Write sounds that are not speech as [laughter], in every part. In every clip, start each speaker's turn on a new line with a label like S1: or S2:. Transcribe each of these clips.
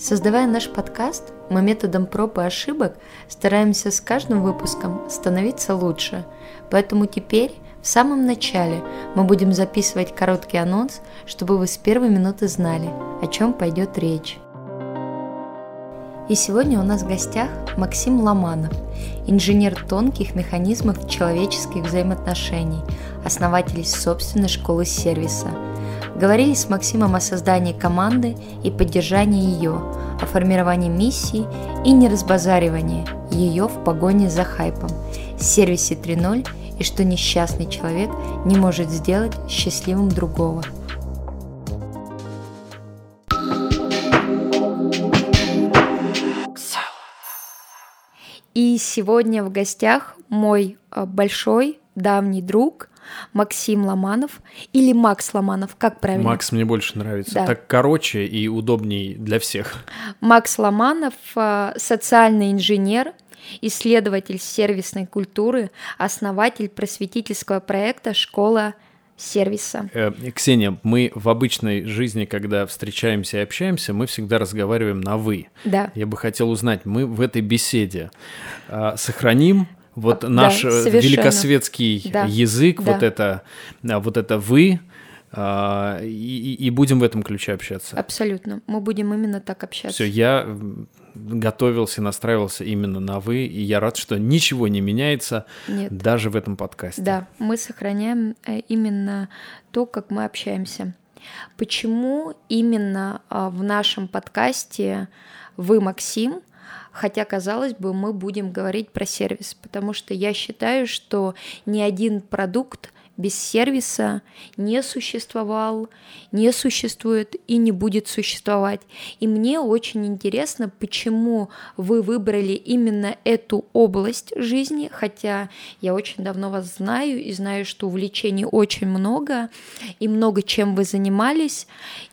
S1: Создавая наш подкаст, мы методом проб и ошибок стараемся с каждым выпуском становиться лучше. Поэтому теперь, в самом начале, мы будем записывать короткий анонс, чтобы вы с первой минуты знали, о чем пойдет речь. И сегодня у нас в гостях Максим Ломанов, инженер тонких механизмов человеческих взаимоотношений, основатель собственной школы сервиса – Говорили с Максимом о создании команды и поддержании ее, о формировании миссии и неразбазаривании ее в погоне за хайпом, сервисе 3.0 и что несчастный человек не может сделать счастливым другого. И сегодня в гостях мой э, большой давний друг Максим Ломанов или Макс Ломанов, как правильно?
S2: Макс мне больше нравится. Да. Так короче и удобней для всех.
S1: Макс Ломанов э, – социальный инженер, исследователь сервисной культуры, основатель просветительского проекта «Школа сервиса.
S2: Э, Ксения, мы в обычной жизни, когда встречаемся и общаемся, мы всегда разговариваем на «вы».
S1: Да.
S2: Я бы хотел узнать, мы в этой беседе э, сохраним вот наш да, великосветский да. язык, да. вот это, вот это вы, а, и, и будем в этом ключе общаться.
S1: Абсолютно. Мы будем именно так общаться.
S2: Все, я готовился, настраивался именно на вы, и я рад, что ничего не меняется Нет. даже в этом подкасте.
S1: Да, мы сохраняем э, именно то, как мы общаемся. Почему именно а, в нашем подкасте вы, Максим, хотя, казалось бы, мы будем говорить про сервис, потому что я считаю, что ни один продукт без сервиса не существовал, не существует и не будет существовать. И мне очень интересно, почему вы выбрали именно эту область жизни, хотя я очень давно вас знаю и знаю, что увлечений очень много и много чем вы занимались.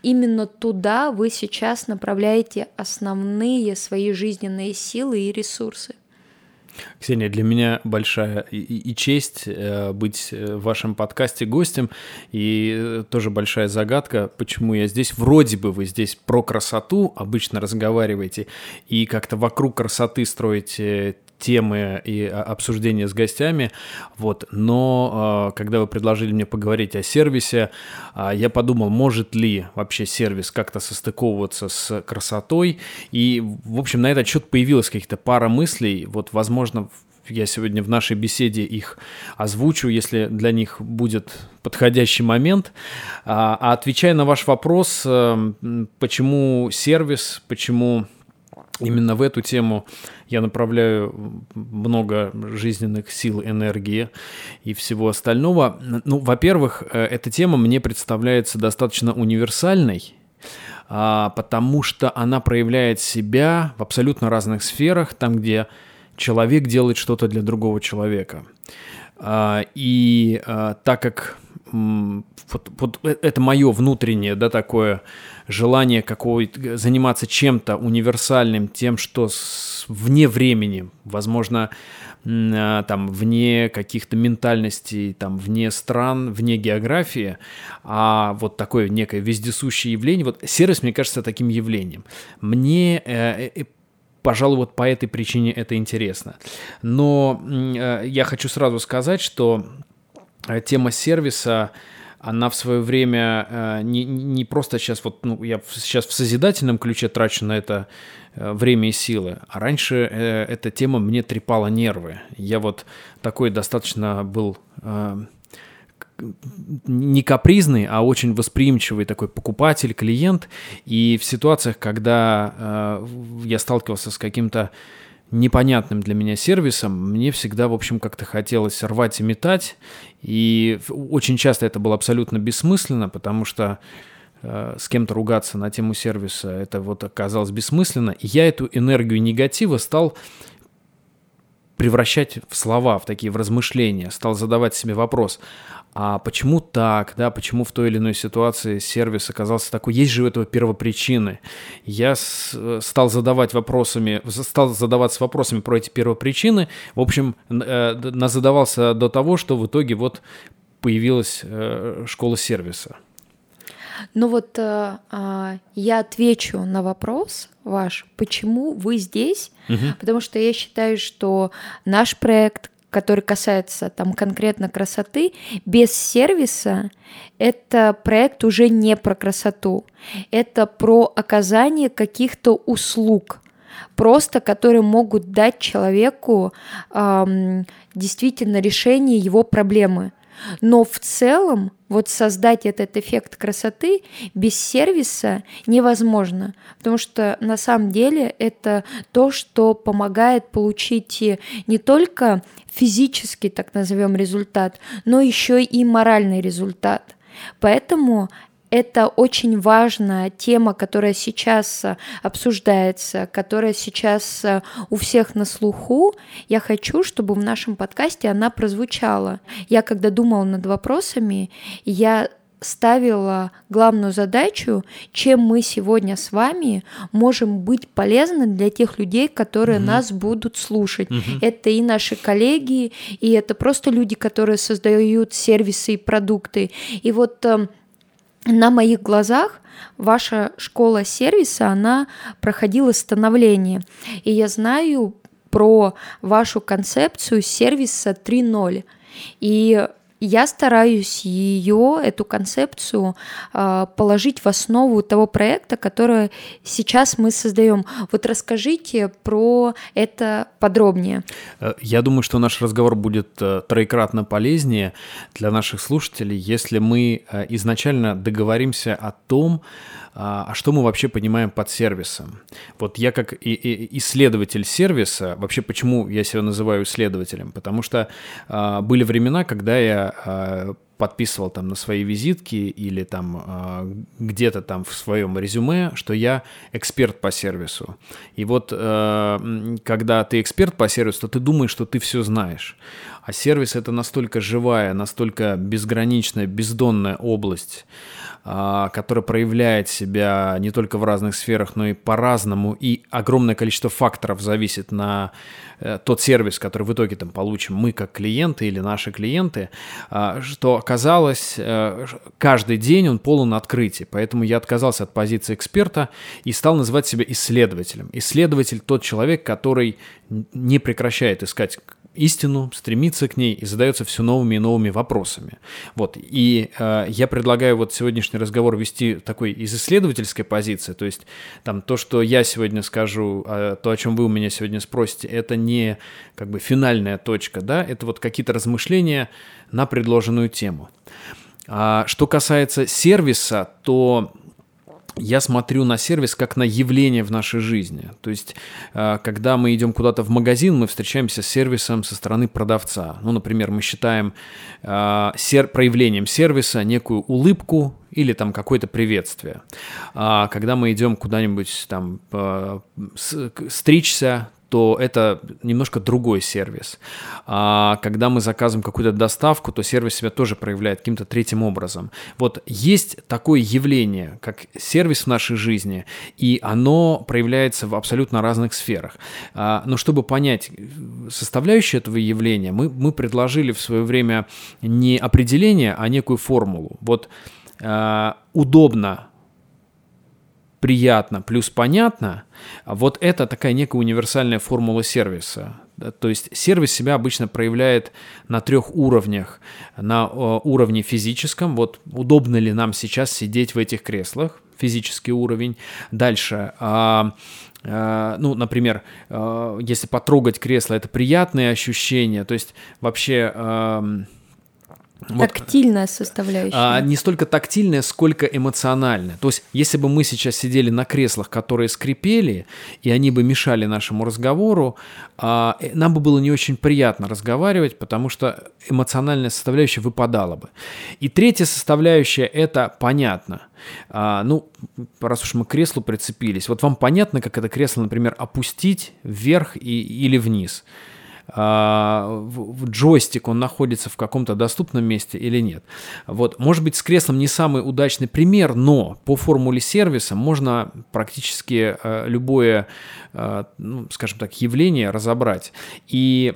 S1: Именно туда вы сейчас направляете основные свои жизненные силы и ресурсы.
S2: Ксения, для меня большая и, и честь э, быть э, в вашем подкасте гостем, и э, тоже большая загадка, почему я здесь. Вроде бы вы здесь про красоту обычно разговариваете, и как-то вокруг красоты строите темы и обсуждения с гостями, вот, но э, когда вы предложили мне поговорить о сервисе, э, я подумал, может ли вообще сервис как-то состыковываться с красотой, и, в общем, на этот счет появилась каких-то пара мыслей, вот, возможно, я сегодня в нашей беседе их озвучу, если для них будет подходящий момент. А, а отвечая на ваш вопрос, э, почему сервис, почему Именно в эту тему я направляю много жизненных сил, энергии и всего остального. Ну, во-первых, э, эта тема мне представляется достаточно универсальной, а, потому что она проявляет себя в абсолютно разных сферах, там, где человек делает что-то для другого человека. А, и а, так как вот, вот э, это мое внутреннее, да, такое желание какого заниматься чем-то универсальным, тем, что с, вне времени, возможно, а, там, вне каких-то ментальностей, там, вне стран, вне географии, а вот такое некое вездесущее явление, вот сервис, мне кажется, таким явлением. Мне э, э, пожалуй, вот по этой причине это интересно. Но э, я хочу сразу сказать, что э, тема сервиса она в свое время э, не, не просто сейчас вот, ну, я сейчас в созидательном ключе трачу на это э, время и силы, а раньше э, эта тема мне трепала нервы. Я вот такой достаточно был не капризный, а очень восприимчивый такой покупатель, клиент. И в ситуациях, когда я сталкивался с каким-то непонятным для меня сервисом, мне всегда, в общем, как-то хотелось рвать и метать. И очень часто это было абсолютно бессмысленно, потому что э, с кем-то ругаться на тему сервиса, это вот оказалось бессмысленно. И я эту энергию негатива стал превращать в слова, в такие в размышления, стал задавать себе вопрос, а почему так, да, почему в той или иной ситуации сервис оказался такой, есть же у этого первопричины. Я с, стал задавать вопросами, стал задаваться вопросами про эти первопричины, в общем, э, назадавался до того, что в итоге вот появилась э, школа сервиса.
S1: Ну вот э, э, я отвечу на вопрос ваш, почему вы здесь, угу. потому что я считаю, что наш проект, который касается там конкретно красоты, без сервиса это проект уже не про красоту, это про оказание каких-то услуг, просто которые могут дать человеку эм, действительно решение его проблемы. Но в целом вот создать этот эффект красоты без сервиса невозможно, потому что на самом деле это то, что помогает получить не только физический, так назовем, результат, но еще и моральный результат. Поэтому это очень важная тема, которая сейчас э, обсуждается, которая сейчас э, у всех на слуху. Я хочу, чтобы в нашем подкасте она прозвучала. Я когда думала над вопросами, я ставила главную задачу, чем мы сегодня с вами можем быть полезны для тех людей, которые mm нас будут слушать. mm Это и наши коллеги, и это просто люди, которые создают сервисы и продукты. И вот эм, на моих глазах ваша школа сервиса, она проходила становление. И я знаю про вашу концепцию сервиса 3.0. И я стараюсь ее, эту концепцию, а, положить в основу того проекта, который сейчас мы создаем. Вот расскажите про это подробнее.
S2: Э, я думаю, что наш разговор будет э, троекратно полезнее для наших слушателей, если мы э, изначально договоримся о том, а, а что мы вообще понимаем под сервисом? Вот я как исследователь сервиса, вообще почему я себя называю исследователем? Потому что а, были времена, когда я а, подписывал там на свои визитки или там э, где-то там в своем резюме, что я эксперт по сервису. И вот э, когда ты эксперт по сервису, то ты думаешь, что ты все знаешь. А сервис это настолько живая, настолько безграничная, бездонная область, а, которая проявляет себя не только в разных сферах, но и по-разному, и огромное количество факторов зависит на э, тот сервис, который в итоге там получим мы как клиенты или наши клиенты, а, что оказалось, э, каждый день он полон открытий, поэтому я отказался от позиции эксперта и стал называть себя исследователем. Исследователь тот человек, который не прекращает искать истину, стремится к ней и задается все новыми и новыми вопросами. Вот. И э, я предлагаю вот сегодняшний разговор вести такой из исследовательской позиции, то есть там то, что я сегодня скажу, э, то, о чем вы у меня сегодня спросите, это не как бы финальная точка, да, это вот какие-то размышления на предложенную тему. А что касается сервиса, то я смотрю на сервис как на явление в нашей жизни. То есть, э, когда мы идем куда-то в магазин, мы встречаемся с сервисом со стороны продавца. Ну, например, мы считаем сер- проявлением сервиса некую улыбку или там какое-то приветствие. А когда мы идем куда-нибудь там стричься, то это немножко другой сервис. А когда мы заказываем какую-то доставку, то сервис себя тоже проявляет каким-то третьим образом. Вот есть такое явление, как сервис в нашей жизни, и оно проявляется в абсолютно разных сферах. А, но чтобы понять составляющие этого явления, мы, мы предложили в свое время не определение, а некую формулу. Вот а, удобно приятно плюс понятно, вот это такая некая универсальная формула сервиса. То есть сервис себя обычно проявляет на трех уровнях. На э, уровне физическом, вот удобно ли нам сейчас сидеть в этих креслах, физический уровень. Дальше, а, а, ну, например, а, если потрогать кресло, это приятные ощущения, то есть вообще
S1: вот, Тактильная составляющая.
S2: А, не столько тактильная, сколько эмоциональная. То есть, если бы мы сейчас сидели на креслах, которые скрипели, и они бы мешали нашему разговору, а, э, нам бы было не очень приятно разговаривать, потому что эмоциональная составляющая выпадала бы. И третья составляющая – это понятно. А, ну, раз уж мы к креслу прицепились, вот вам понятно, как это кресло, например, опустить вверх и, или вниз – джойстик, он находится в каком-то доступном месте или нет. Вот, может быть, с креслом не самый удачный пример, но по формуле сервиса можно практически э, любое, э, ну, скажем так, явление разобрать. И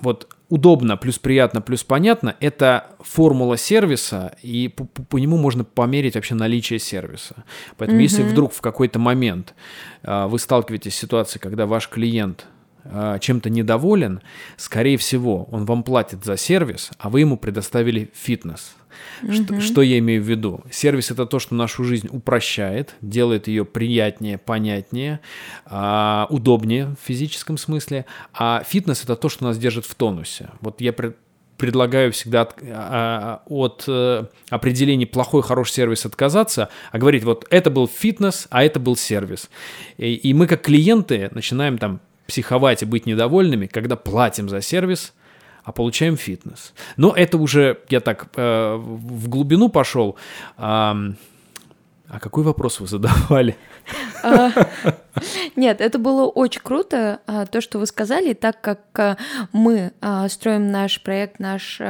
S2: вот удобно, плюс приятно, плюс понятно, это формула сервиса, и по, по нему можно померить вообще наличие сервиса. Поэтому mm-hmm. если вдруг в какой-то момент э, вы сталкиваетесь с ситуацией, когда ваш клиент э, чем-то недоволен, скорее всего, он вам платит за сервис, а вы ему предоставили фитнес – что, что я имею в виду? Сервис это то, что нашу жизнь упрощает, делает ее приятнее, понятнее, а, удобнее в физическом смысле. А фитнес это то, что нас держит в тонусе. Вот я пред, предлагаю всегда от, а, от э, определений плохой, хороший сервис отказаться, а говорить, вот это был фитнес, а это был сервис. И, и мы как клиенты начинаем там психовать и быть недовольными, когда платим за сервис – а получаем фитнес. Но это уже, я так э, в глубину пошел. А, а какой вопрос вы задавали? А,
S1: нет, это было очень круто, а, то, что вы сказали, так как а, мы строим наш проект, наш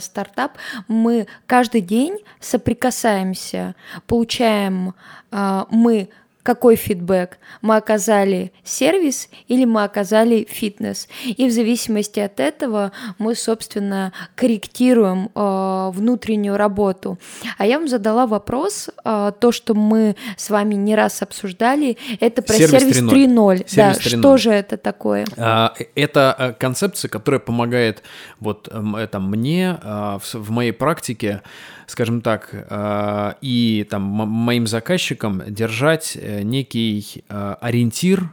S1: стартап, мы каждый день соприкасаемся, получаем мы какой фидбэк. Мы оказали сервис или мы оказали фитнес. И в зависимости от этого мы, собственно, корректируем э, внутреннюю работу. А я вам задала вопрос, э, то, что мы с вами не раз обсуждали, это про сервис, сервис 3.0. Да, 3.0. что же это такое?
S2: А, это э, концепция, которая помогает вот это мне а, в моей практике скажем так, э, и там моим заказчикам держать э, некий э, ориентир.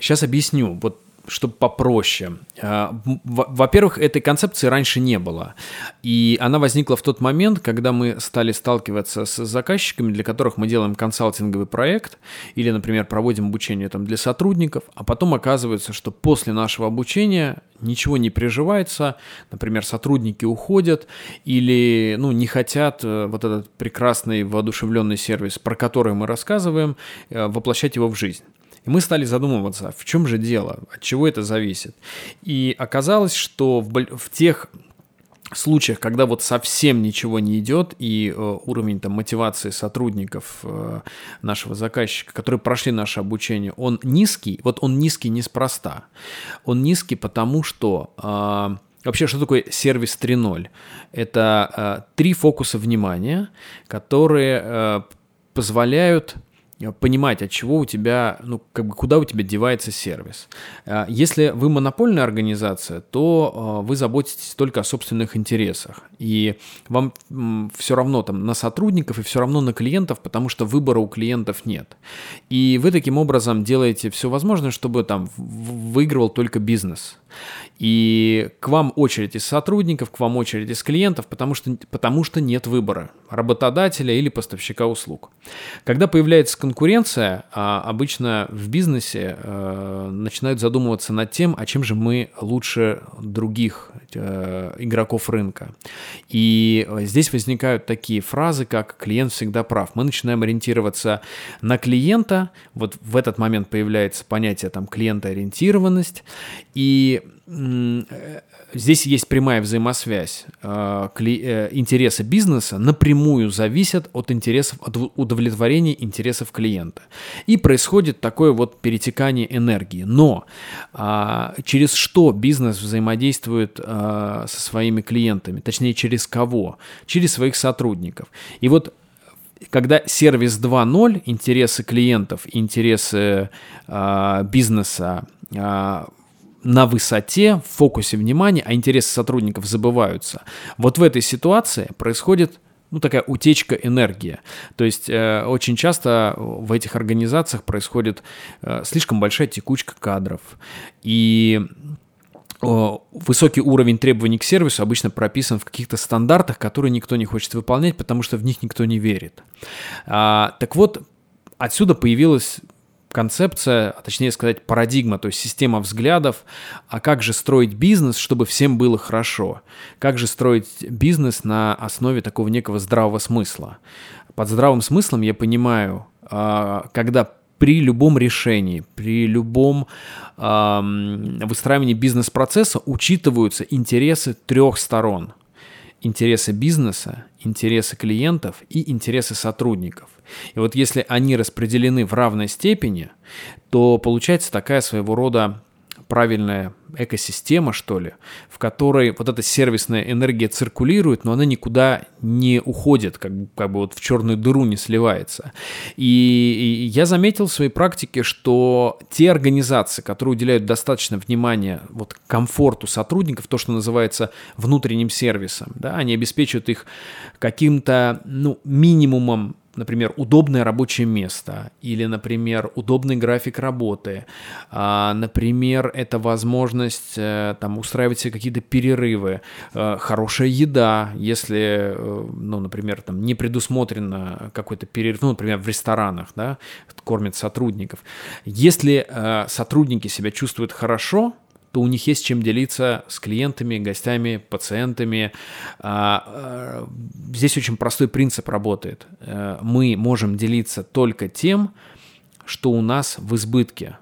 S2: Сейчас объясню. Вот чтобы попроще. А, во-первых, этой концепции раньше не было. И она возникла в тот момент, когда мы стали сталкиваться с заказчиками, для которых мы делаем консалтинговый проект или, например, проводим обучение там для сотрудников, а потом оказывается, что после нашего обучения ничего не приживается, например, сотрудники уходят или ну, не хотят э, вот этот прекрасный воодушевленный сервис, про который мы рассказываем, э, воплощать его в жизнь. И мы стали задумываться, в чем же дело, от чего это зависит. И оказалось, что в, в тех случаях, когда вот совсем ничего не идет, и э, уровень там, мотивации сотрудников э, нашего заказчика, которые прошли наше обучение, он низкий, вот он низкий неспроста. Он низкий потому, что... Э, Вообще, что такое сервис 3.0? Это э, три фокуса внимания, которые э, позволяют понимать, от чего у тебя, ну, как бы куда у тебя девается сервис. Э, если вы монопольная организация, то э, вы заботитесь только о собственных интересах. И вам все равно там на сотрудников и все равно на клиентов, потому что выбора у клиентов нет. И вы таким образом делаете все возможное, чтобы там выигрывал только бизнес. И к вам очередь из сотрудников, к вам очередь из клиентов, потому что, потому что нет выбора работодателя или поставщика услуг. Когда появляется конкуренция, а, обычно в бизнесе э, начинают задумываться над тем, а чем же мы лучше других э, игроков рынка. И здесь возникают такие фразы, как «клиент всегда прав». Мы начинаем ориентироваться на клиента, вот в этот момент появляется понятие там клиентоориентированность, и здесь есть прямая взаимосвязь. Э, э, интересы бизнеса напрямую зависят от интересов, от удовлетворения интересов клиента. И происходит такое вот перетекание энергии. Но а, через что бизнес взаимодействует со своими клиентами? Точнее, через кого? Через своих сотрудников. И вот когда сервис 2.0, интересы клиентов, интересы э, бизнеса э, на высоте, в фокусе внимания, а интересы сотрудников забываются. Вот в этой ситуации происходит ну, такая утечка энергии. То есть э, очень часто в этих организациях происходит э, слишком большая текучка кадров. И э, высокий уровень требований к сервису обычно прописан в каких-то стандартах, которые никто не хочет выполнять, потому что в них никто не верит. А, так вот, отсюда появилась концепция, а точнее сказать парадигма, то есть система взглядов, а как же строить бизнес, чтобы всем было хорошо, как же строить бизнес на основе такого некого здравого смысла. Под здравым смыслом я понимаю, а, когда при любом решении, при любом выстраивании бизнес-процесса учитываются интересы трех сторон. Интересы бизнеса, интересы клиентов и интересы сотрудников. И вот если они распределены в равной степени, то получается такая своего рода правильная экосистема, что ли, в которой вот эта сервисная энергия циркулирует, но она никуда не уходит, как, как бы вот в черную дыру не сливается. И, и я заметил в своей практике, что те организации, которые уделяют достаточно внимания вот комфорту сотрудников, то, что называется внутренним сервисом, да, они обеспечивают их каким-то ну, минимумом например, удобное рабочее место или, например, удобный график работы, а, например, это возможность э, там устраивать себе какие-то перерывы, э, хорошая еда, если, э, ну, например, там не предусмотрено какой-то перерыв, ну, например, в ресторанах, да, кормят сотрудников. Если сотрудники себя чувствуют хорошо, то у них есть чем делиться с клиентами, гостями, пациентами. А, а, здесь очень простой принцип работает. Э, мы можем делиться только тем, что у нас в избытке.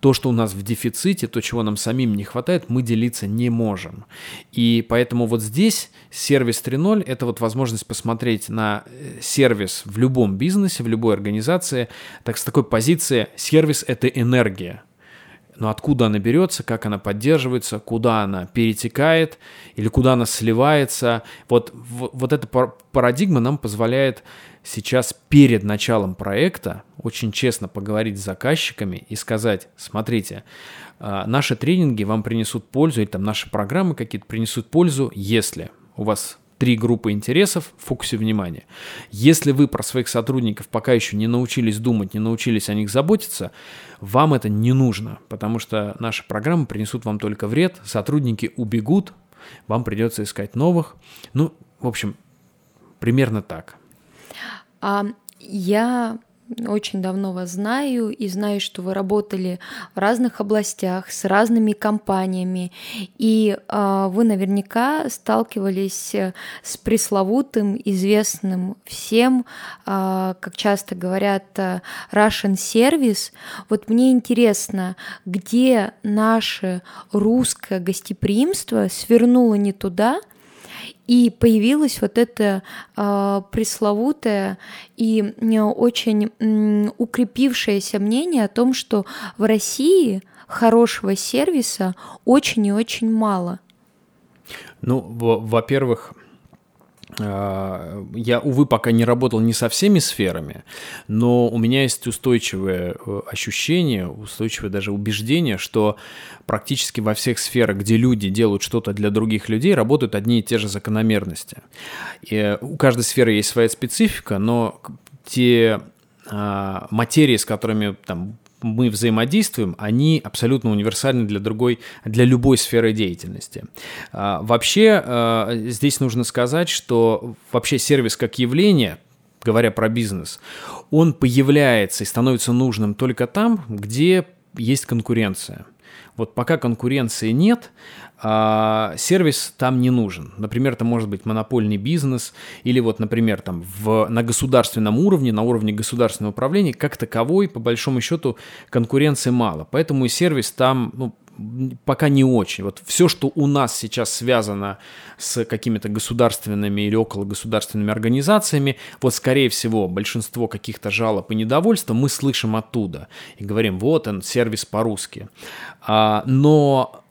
S2: То, что у нас в дефиците, то, чего нам самим не хватает, мы делиться не можем. И поэтому вот здесь сервис 3.0 – это вот возможность посмотреть на э, сервис в любом бизнесе, в любой организации, так с такой позиции «сервис – это энергия». Но откуда она берется, как она поддерживается, куда она перетекает или куда она сливается. Вот, вот эта парадигма нам позволяет сейчас перед началом проекта очень честно поговорить с заказчиками и сказать, смотрите, а, наши тренинги вам принесут пользу, или там наши программы какие-то принесут пользу, если у вас три группы интересов в фокусе внимания. Если вы про своих сотрудников пока еще не научились думать, не научились о них заботиться, вам это не нужно, потому что наши программы принесут вам только вред, сотрудники убегут, вам придется искать новых. Ну, в общем, примерно так.
S1: А, я очень давно вас знаю и знаю, что вы работали в разных областях с разными компаниями, и э, вы наверняка сталкивались э, с пресловутым, известным всем, э, как часто говорят, э, Russian Service. Вот мне интересно, где наше русское гостеприимство свернуло не туда, и появилось вот это э, пресловутое и очень укрепившееся мнение о том, что в России хорошего сервиса очень и очень мало.
S2: Ну, во-первых, а, я, увы, пока не работал не со всеми сферами, но у меня есть устойчивое э, ощущение, устойчивое даже убеждение, что практически во всех сферах, где люди делают что-то для других людей, работают одни и те же закономерности. И у каждой сферы есть своя специфика, но те а, материи, с которыми там мы взаимодействуем, они абсолютно универсальны для другой, для любой сферы деятельности. А, вообще, а, здесь нужно сказать, что вообще сервис как явление, говоря про бизнес, он появляется и становится нужным только там, где есть конкуренция. Вот пока конкуренции нет, а, сервис там не нужен. Например, это может быть монопольный бизнес или вот, например, там в, на государственном уровне, на уровне государственного управления, как таковой, по большому счету, конкуренции мало. Поэтому и сервис там ну, пока не очень. Вот все, что у нас сейчас связано с какими-то государственными или около государственными организациями, вот скорее всего большинство каких-то жалоб и недовольства мы слышим оттуда и говорим, вот он, сервис по-русски. А, но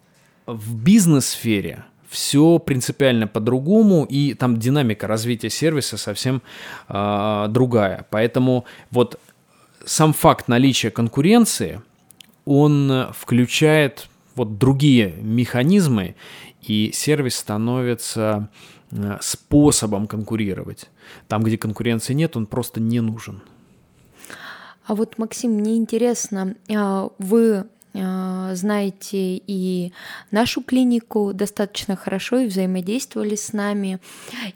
S2: в бизнес-сфере все принципиально по-другому, и там динамика развития сервиса совсем э, другая. Поэтому вот сам факт наличия конкуренции, он включает вот другие механизмы, и сервис становится способом конкурировать. Там, где конкуренции нет, он просто не нужен.
S1: А вот, Максим, мне интересно, а, вы а, знаете и нашу клинику достаточно хорошо и взаимодействовали с нами,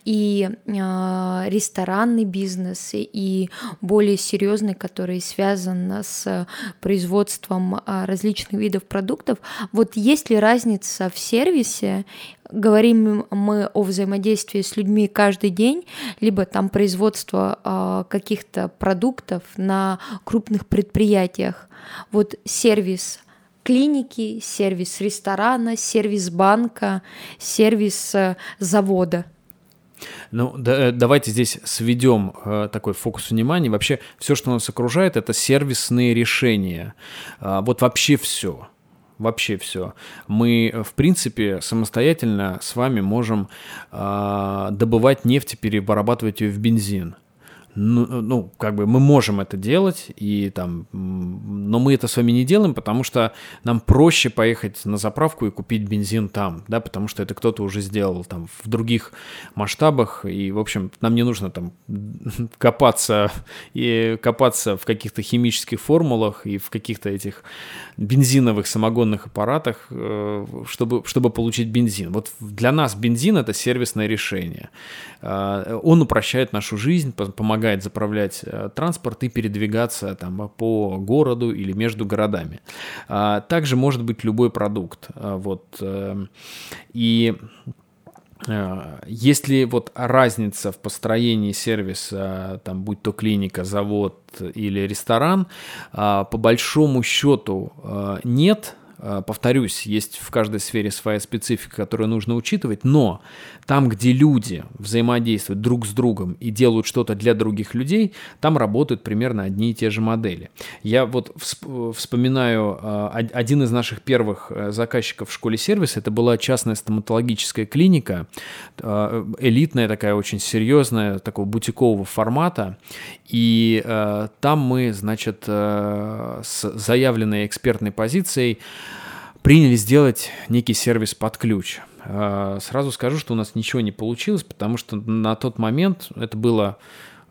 S1: и а, ресторанный бизнес, и более серьезный, который связан с производством а, различных видов продуктов. Вот есть ли разница в сервисе говорим мы о взаимодействии с людьми каждый день, либо там производство каких-то продуктов на крупных предприятиях. Вот сервис клиники, сервис ресторана, сервис банка, сервис э, завода.
S2: Ну, да, э, давайте здесь сведем э, такой фокус внимания. Вообще, все, что нас окружает, это сервисные решения. Э, вот вообще все вообще все. Мы, в принципе, самостоятельно с вами можем э, добывать нефть и перерабатывать ее в бензин ну, ну, как бы мы можем это делать, и там, но мы это с вами не делаем, потому что нам проще поехать на заправку и купить бензин там, да, потому что это кто-то уже сделал там в других масштабах, и, в общем, нам не нужно там [laughs] копаться и копаться в каких-то химических формулах и в каких-то этих бензиновых самогонных аппаратах, э, чтобы, чтобы получить бензин. Вот для нас бензин – это сервисное решение. Э, он упрощает нашу жизнь, помогает помогает заправлять э, транспорт и передвигаться там, по городу или между городами. А, также может быть любой продукт. А, вот. Э, и э, если вот разница в построении сервиса, там, будь то клиника, завод или ресторан, а, по большому счету нет, Э, повторюсь, есть в каждой сфере своя специфика, которую нужно учитывать, но там, где люди взаимодействуют друг с другом и делают что-то для других людей, там работают примерно одни и те же модели. Я вот вспоминаю э, один из наших первых э, заказчиков в школе сервиса, это была частная стоматологическая клиника, элитная такая, очень серьезная, такого бутикового формата, и там мы, значит, с заявленной экспертной позицией приняли сделать некий сервис под ключ. А, сразу скажу, что у нас ничего не получилось, потому что на тот момент, это было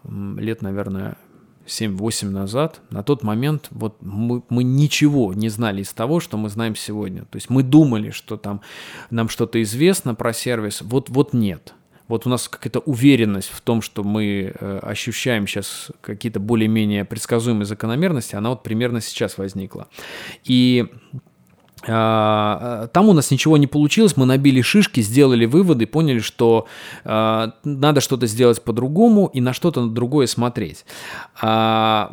S2: лет, наверное, 7-8 назад, на тот момент вот мы, мы ничего не знали из того, что мы знаем сегодня. То есть мы думали, что там нам что-то известно про сервис, вот, вот нет. Вот у нас какая-то уверенность в том, что мы э, ощущаем сейчас какие-то более-менее предсказуемые закономерности, она вот примерно сейчас возникла. И там у нас ничего не получилось, мы набили шишки, сделали выводы, поняли, что э, надо что-то сделать по-другому и на что-то другое смотреть. Э,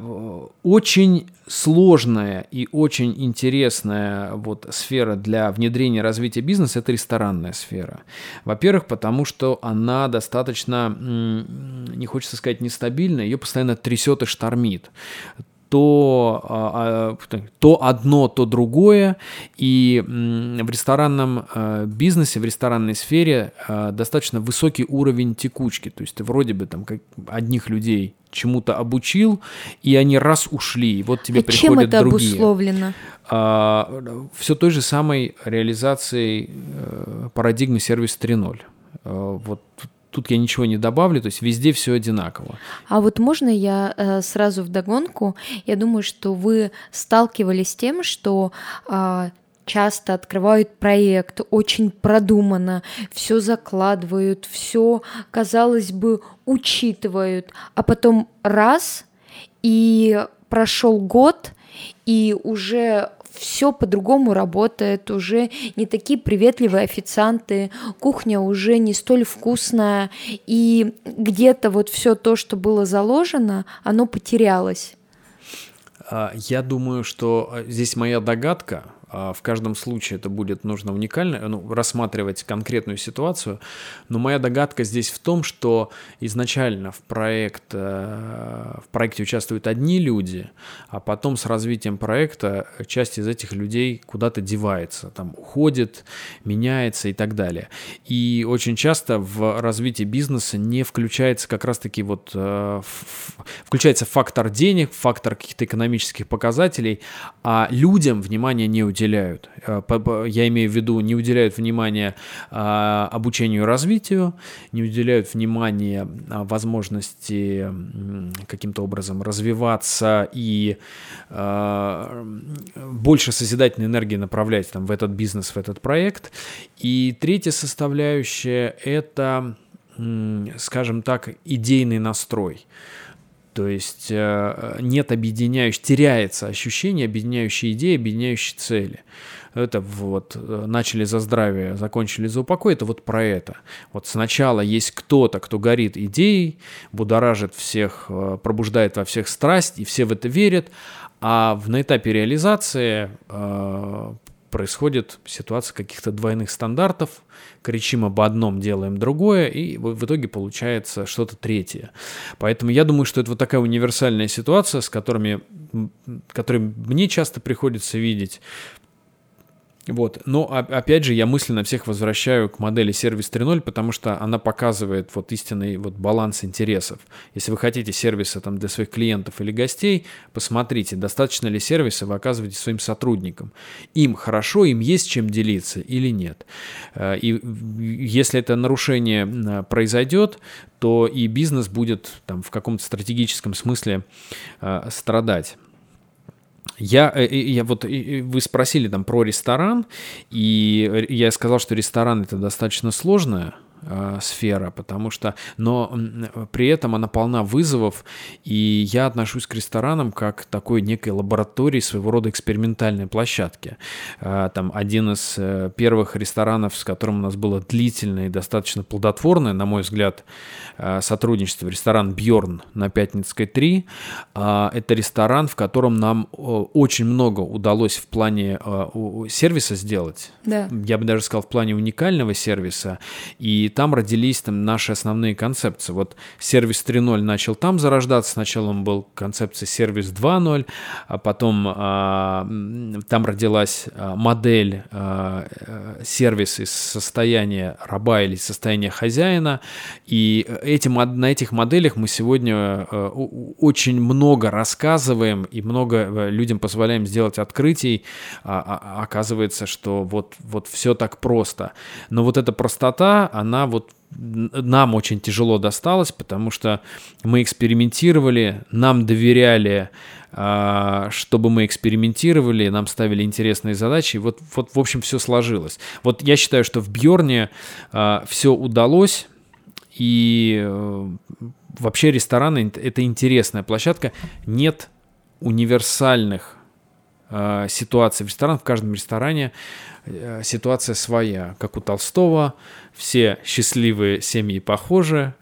S2: очень сложная и очень интересная вот сфера для внедрения развития бизнеса – это ресторанная сфера. Во-первых, потому что она достаточно, не хочется сказать нестабильная, ее постоянно трясет и штормит то, а, а, то одно, то другое. И в ресторанном а, бизнесе, в ресторанной сфере достаточно высокий уровень текучки. То есть ты вроде бы там как одних людей чему-то обучил, и они раз ушли, и вот тебе а приходят чем это другие.
S1: обусловлено?
S2: А, все той же самой реализацией э, парадигмы сервис 3.0. Вот тут я ничего не добавлю, то есть везде все одинаково.
S1: А вот можно я э, сразу догонку? Я думаю, что вы сталкивались с тем, что э, часто открывают проект, очень продуманно, все закладывают, все, казалось бы, учитывают, а потом раз и прошел год, и уже все по-другому работает, уже не такие приветливые официанты, кухня уже не столь вкусная, и где-то вот все то, что было заложено, оно потерялось.
S2: А, я думаю, что а, здесь моя догадка, в каждом случае это будет нужно уникально, ну, рассматривать конкретную ситуацию. Но моя догадка здесь в том, что изначально в, проект, э, в проекте участвуют одни люди, а потом с развитием проекта часть из этих людей куда-то девается, там уходит, меняется и так далее. И очень часто в развитии бизнеса не включается как раз-таки вот э, включается фактор денег, фактор каких-то экономических показателей, а людям внимание не уделяется уделяют. Э, я имею в виду, не уделяют внимания а, обучению и развитию, не уделяют внимания а, возможности каким-то образом развиваться и а, больше созидательной энергии направлять там, в этот бизнес, в этот проект. И третья составляющая – это, скажем так, идейный настрой. То есть э, нет объединяющей, теряется ощущение объединяющей идеи, объединяющей цели. это вот начали за здравие, закончили за упокой, это вот про это. Вот сначала есть кто-то, кто горит идеей, будоражит всех, пробуждает во всех страсть, и все в это верят, а на этапе реализации происходит ситуация каких-то двойных стандартов, кричим об одном, делаем другое, и в итоге получается что-то третье. Поэтому я думаю, что это вот такая универсальная ситуация, с которыми, которой мне часто приходится видеть вот. Но опять же, я мысленно всех возвращаю к модели сервис 3.0, потому что она показывает вот истинный вот баланс интересов. Если вы хотите сервиса там для своих клиентов или гостей, посмотрите, достаточно ли сервиса вы оказываете своим сотрудникам. Им хорошо, им есть чем делиться или нет. Э, и если это нарушение произойдет, то и бизнес будет там в каком-то стратегическом смысле э, страдать. Я, э, я вот вы спросили там про ресторан, и я сказал, что ресторан это достаточно сложная э, сфера, потому что, но при этом она полна вызовов, и я отношусь к ресторанам как к такой некой лаборатории, своего рода экспериментальной площадки. Э, там один из э, первых ресторанов, с которым у нас было длительное и достаточно плодотворное, на мой взгляд, э, сотрудничество, ресторан Бьорн на Пятницкой 3. Э, это ресторан, в котором нам э, очень много удалось в плане э, сервиса сделать.
S1: Да.
S2: Я бы даже сказал, в плане уникального сервиса. И там родились там наши основные концепции. Вот сервис 3.0 начал там зарождаться. Сначала он был концепция сервис 2.0, а потом а, там родилась а, модель а, э, сервис из состояния раба или состояния хозяина. И этим, на этих моделях мы сегодня а, очень много рассказываем и много э, людям позволяем сделать открытий. А, оказывается, что вот, вот все так просто. Но вот эта простота, она вот нам очень тяжело досталась, потому что мы экспериментировали, нам доверяли, а, чтобы мы экспериментировали, нам ставили интересные задачи, вот, вот в общем, все сложилось. Вот я считаю, что в Бьорне а, все удалось, и э, вообще рестораны – это интересная площадка. Нет универсальных а, ситуаций в ресторанах, в каждом ресторане Э, ситуация своя, как у Толстого, все счастливые семьи похожи,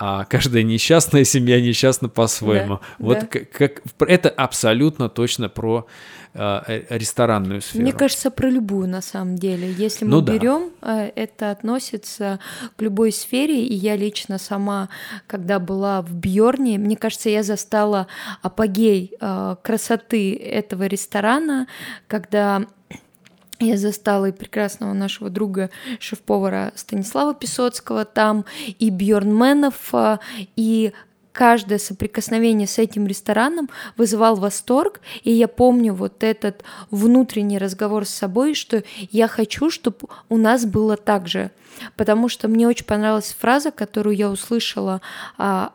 S2: а каждая несчастная семья несчастна по-своему. Да, вот да. Как, как это абсолютно точно про э, ресторанную сферу.
S1: Мне кажется, про любую на самом деле. Если мы ну, берем, да. э, это относится к любой сфере. И я лично сама, когда была в Бьорне, мне кажется, я застала апогей э, красоты этого ресторана, когда я застала и прекрасного нашего друга шеф-повара Станислава Песоцкого там, и Бьорнменов, а, и каждое соприкосновение с этим рестораном вызывал восторг, и я помню вот этот внутренний разговор с собой, что я хочу, чтобы у нас было так же, потому что мне очень понравилась фраза, которую я услышала а,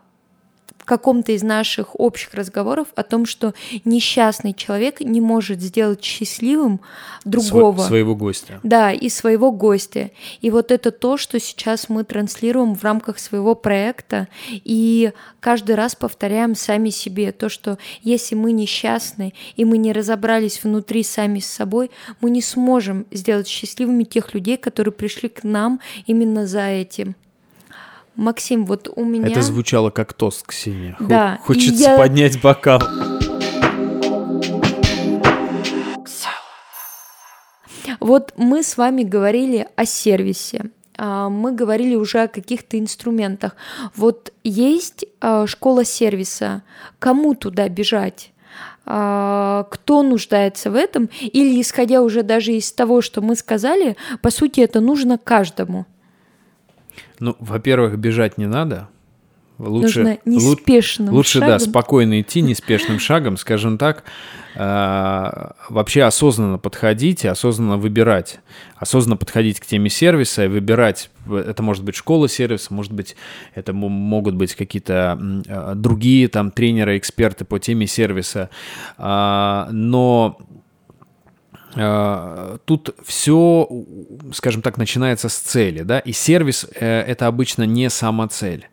S1: каком-то из наших общих разговоров о том, что несчастный человек не может сделать счастливым другого.
S2: Сво- своего гостя.
S1: Да, и своего гостя. И вот это то, что сейчас мы транслируем в рамках своего проекта, и каждый раз повторяем сами себе то, что если мы несчастны, и мы не разобрались внутри сами с собой, мы не сможем сделать счастливыми тех людей, которые пришли к нам именно за этим. Максим, вот у меня...
S2: Это звучало как тост, Ксения.
S1: Да.
S2: Хочется я... поднять бокал.
S1: Вот мы с вами говорили о сервисе, а, мы говорили уже о каких-то инструментах. Вот есть а, школа сервиса, кому туда бежать? А, кто нуждается в этом, или исходя уже даже из того, что мы сказали, по сути, это нужно каждому.
S2: Ну, во-первых, бежать не надо. Лучше,
S1: неспешным
S2: лучше,
S1: шагом.
S2: да, спокойно идти неспешным шагом, скажем так. Э, вообще осознанно подходить и осознанно выбирать. Осознанно подходить к теме сервиса и выбирать. Это может быть школа сервиса, может быть, это могут быть какие-то э, другие там тренеры, эксперты по теме сервиса. Э, но тут все, скажем так, начинается с цели, да, и сервис э, это обычно не сама цель.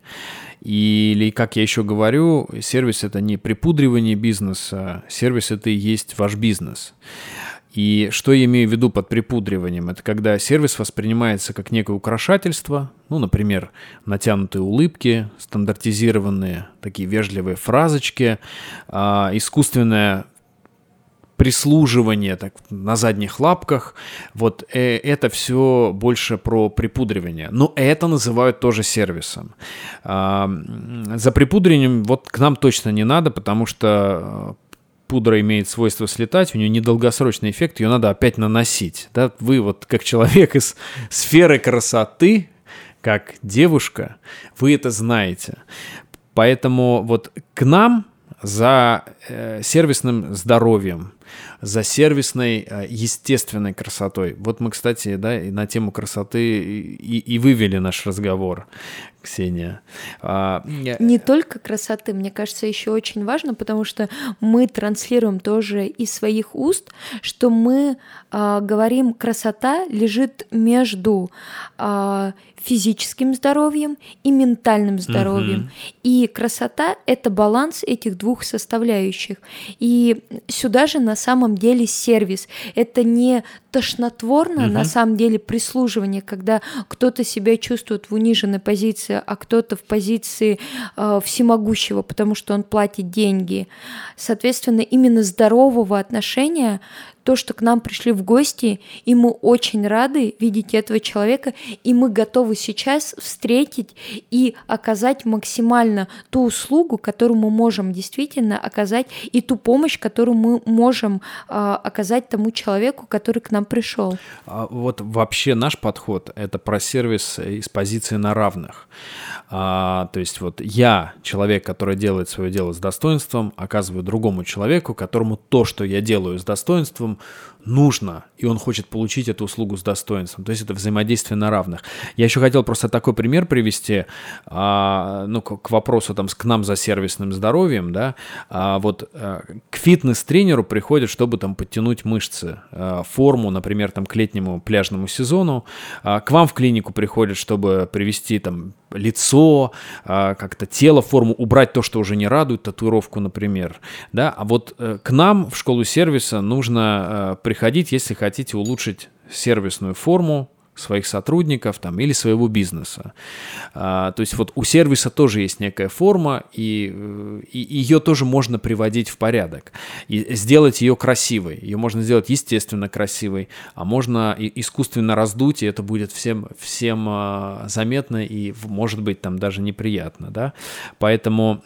S2: Или, как я еще говорю, сервис это не припудривание бизнеса, сервис это и есть ваш бизнес. И что я имею в виду под припудриванием? Это когда сервис воспринимается как некое украшательство, ну, например, натянутые улыбки, стандартизированные такие вежливые фразочки, э, искусственное прислуживание так, на задних лапках, вот э, это все больше про припудривание. Но это называют тоже сервисом. Э, за припудриванием вот к нам точно не надо, потому что пудра имеет свойство слетать, у нее недолгосрочный эффект, ее надо опять наносить. Да? Вы вот как человек из сферы красоты, как девушка, вы это знаете. Поэтому вот к нам за э, сервисным здоровьем, за сервисной э, естественной красотой. Вот мы, кстати, да, на тему красоты и, и вывели наш разговор. Ксения. А,
S1: Не только красоты, мне кажется, еще очень важно, потому что мы транслируем тоже из своих уст, что мы а, говорим, красота лежит между а, физическим здоровьем и ментальным здоровьем. Угу. И красота — это баланс этих двух составляющих. И сюда же на самом деле сервис. Это не тошнотворно, угу. на самом деле, прислуживание, когда кто-то себя чувствует в униженной позиции, а кто-то в позиции э, всемогущего, потому что он платит деньги. Соответственно, именно здорового отношения то, что к нам пришли в гости, и мы очень рады видеть этого человека, и мы готовы сейчас встретить и оказать максимально ту услугу, которую мы можем действительно оказать, и ту помощь, которую мы можем э, оказать тому человеку, который к нам пришел.
S2: А вот вообще наш подход это про сервис из позиции на равных. А, то есть вот я, человек, который делает свое дело с достоинством, оказываю другому человеку, которому то, что я делаю с достоинством, om нужно, и он хочет получить эту услугу с достоинством. То есть это взаимодействие на равных. Я еще хотел просто такой пример привести, а, ну, к, вопросу там, к нам за сервисным здоровьем, да, а, вот а, к фитнес-тренеру приходят, чтобы там подтянуть мышцы, а, форму, например, там к летнему пляжному сезону, а, к вам в клинику приходят, чтобы привести там лицо, а, как-то тело, форму, убрать то, что уже не радует, татуировку, например, да, а вот э, к нам в школу сервиса нужно э, приходить, если хотите улучшить сервисную форму, своих сотрудников там, или своего бизнеса. А, то есть вот у сервиса тоже есть некая форма, и, э, и ее тоже можно приводить в порядок. И сделать ее красивой. Ее можно сделать естественно красивой, а можно и искусственно раздуть, и это будет всем, всем а, заметно и, может быть, там даже неприятно. Да? Поэтому,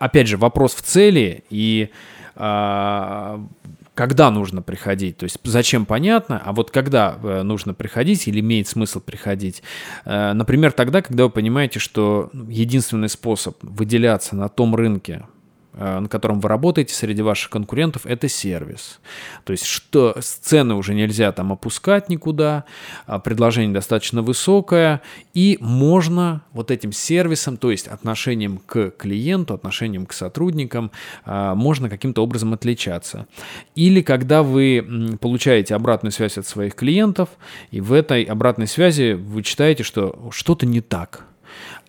S2: опять же, вопрос в цели и а, когда нужно приходить, то есть зачем понятно, а вот когда э, нужно приходить или имеет смысл приходить. Э, например, тогда, когда вы понимаете, что единственный способ выделяться на том рынке, на котором вы работаете среди ваших конкурентов, это сервис. То есть что цены уже нельзя там опускать никуда, а предложение достаточно высокое, и можно вот этим сервисом, то есть отношением к клиенту, отношением к сотрудникам, э, можно каким-то образом отличаться. Или когда вы получаете обратную связь от своих клиентов, и в этой обратной связи вы читаете, что что-то не так,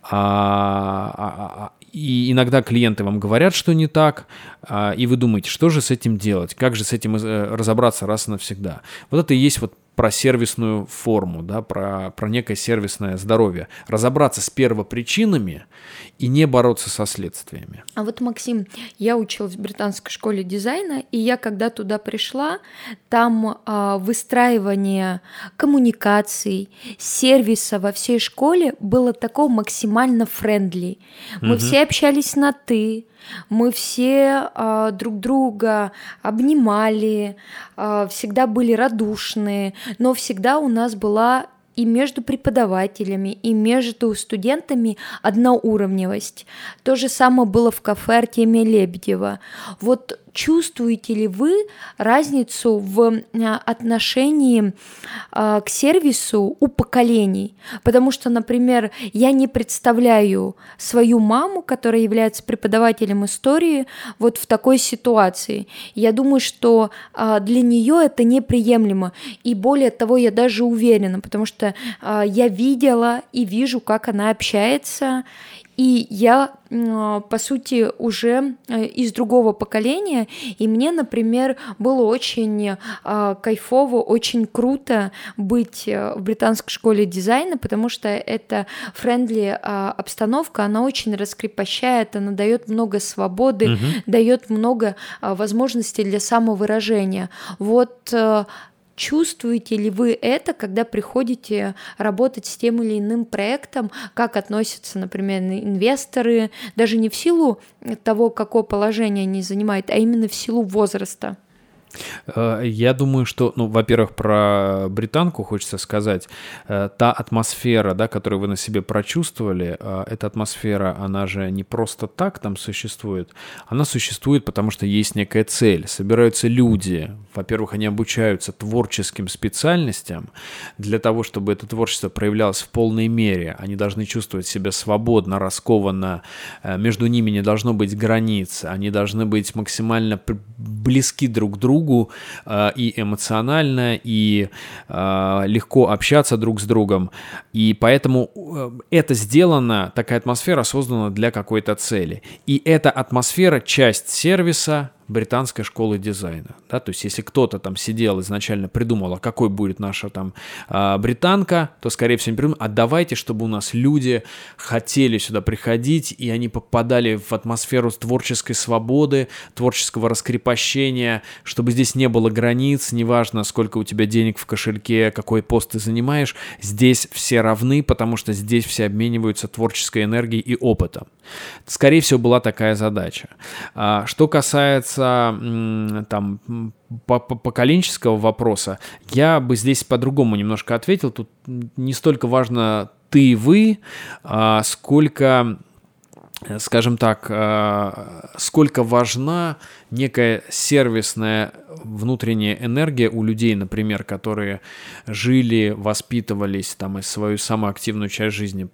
S2: а, а, а, и иногда клиенты вам говорят, что не так, а, и вы думаете, что же с этим делать, как же с этим э, разобраться раз и навсегда. Вот это и есть вот про сервисную форму, да, про, про некое сервисное здоровье. Разобраться с первопричинами и не бороться со следствиями.
S1: А вот, Максим, я училась в британской школе дизайна, и я когда туда пришла, там а, выстраивание коммуникаций, сервиса во всей школе было такого максимально френдли. Мы угу. все общались на «ты», мы все э, друг друга обнимали, э, всегда были радушные, но всегда у нас была и между преподавателями, и между студентами одноуровневость. То же самое было в кафе Артемия Лебедева. Вот чувствуете ли вы разницу в э, отношении э, к сервису у поколений? Потому что, например, я не представляю свою маму, которая является преподавателем истории, вот в такой ситуации. Я думаю, что э, для нее это неприемлемо. И более того, я даже уверена, потому что я видела и вижу, как она общается, И я, по сути, уже э, из другого поколения, и мне, например, было очень а, кайфово, очень круто быть э, в британской школе дизайна, потому что это friendly а, обстановка, она очень раскрепощает, она дает много свободы, угу. дает много а, возможностей для самовыражения. Вот э, Чувствуете ли вы это, когда приходите работать с тем или иным проектом, как относятся, например, инвесторы, даже не в силу того, какое положение они занимают, а именно в силу возраста?
S2: Э, я думаю, что, ну, во-первых, про британку хочется сказать. Э, та атмосфера, да, которую вы на себе прочувствовали, э, эта атмосфера, она же не просто так там существует. Она существует, потому что есть некая цель. Собираются люди. Во-первых, они обучаются творческим специальностям. Для того, чтобы это творчество проявлялось в полной мере, они должны чувствовать себя свободно, раскованно. Между ними не должно быть границ. Они должны быть максимально близки друг к другу другу э, и эмоционально, и э, легко общаться друг с другом. И поэтому э, это сделано, такая атмосфера создана для какой-то цели. И эта атмосфера часть сервиса, британской школы дизайна. Да? То есть, если кто-то там сидел изначально придумал, а какой будет наша там а, британка, то, скорее всего, придумал, а давайте, чтобы у нас люди хотели сюда приходить, и они попадали в атмосферу творческой свободы, творческого раскрепощения, чтобы здесь не было границ, неважно, сколько у тебя денег в кошельке, какой пост ты занимаешь, здесь все равны, потому что здесь все обмениваются творческой энергией и опытом. Скорее всего, была такая задача. А, что касается там поколенческого вопроса, я бы здесь по-другому немножко ответил. Тут не столько важно ты и вы, а сколько скажем так, а, сколько важна некая сервисная внутренняя энергия у людей, например, которые жили, воспитывались там и свою самую активную часть жизни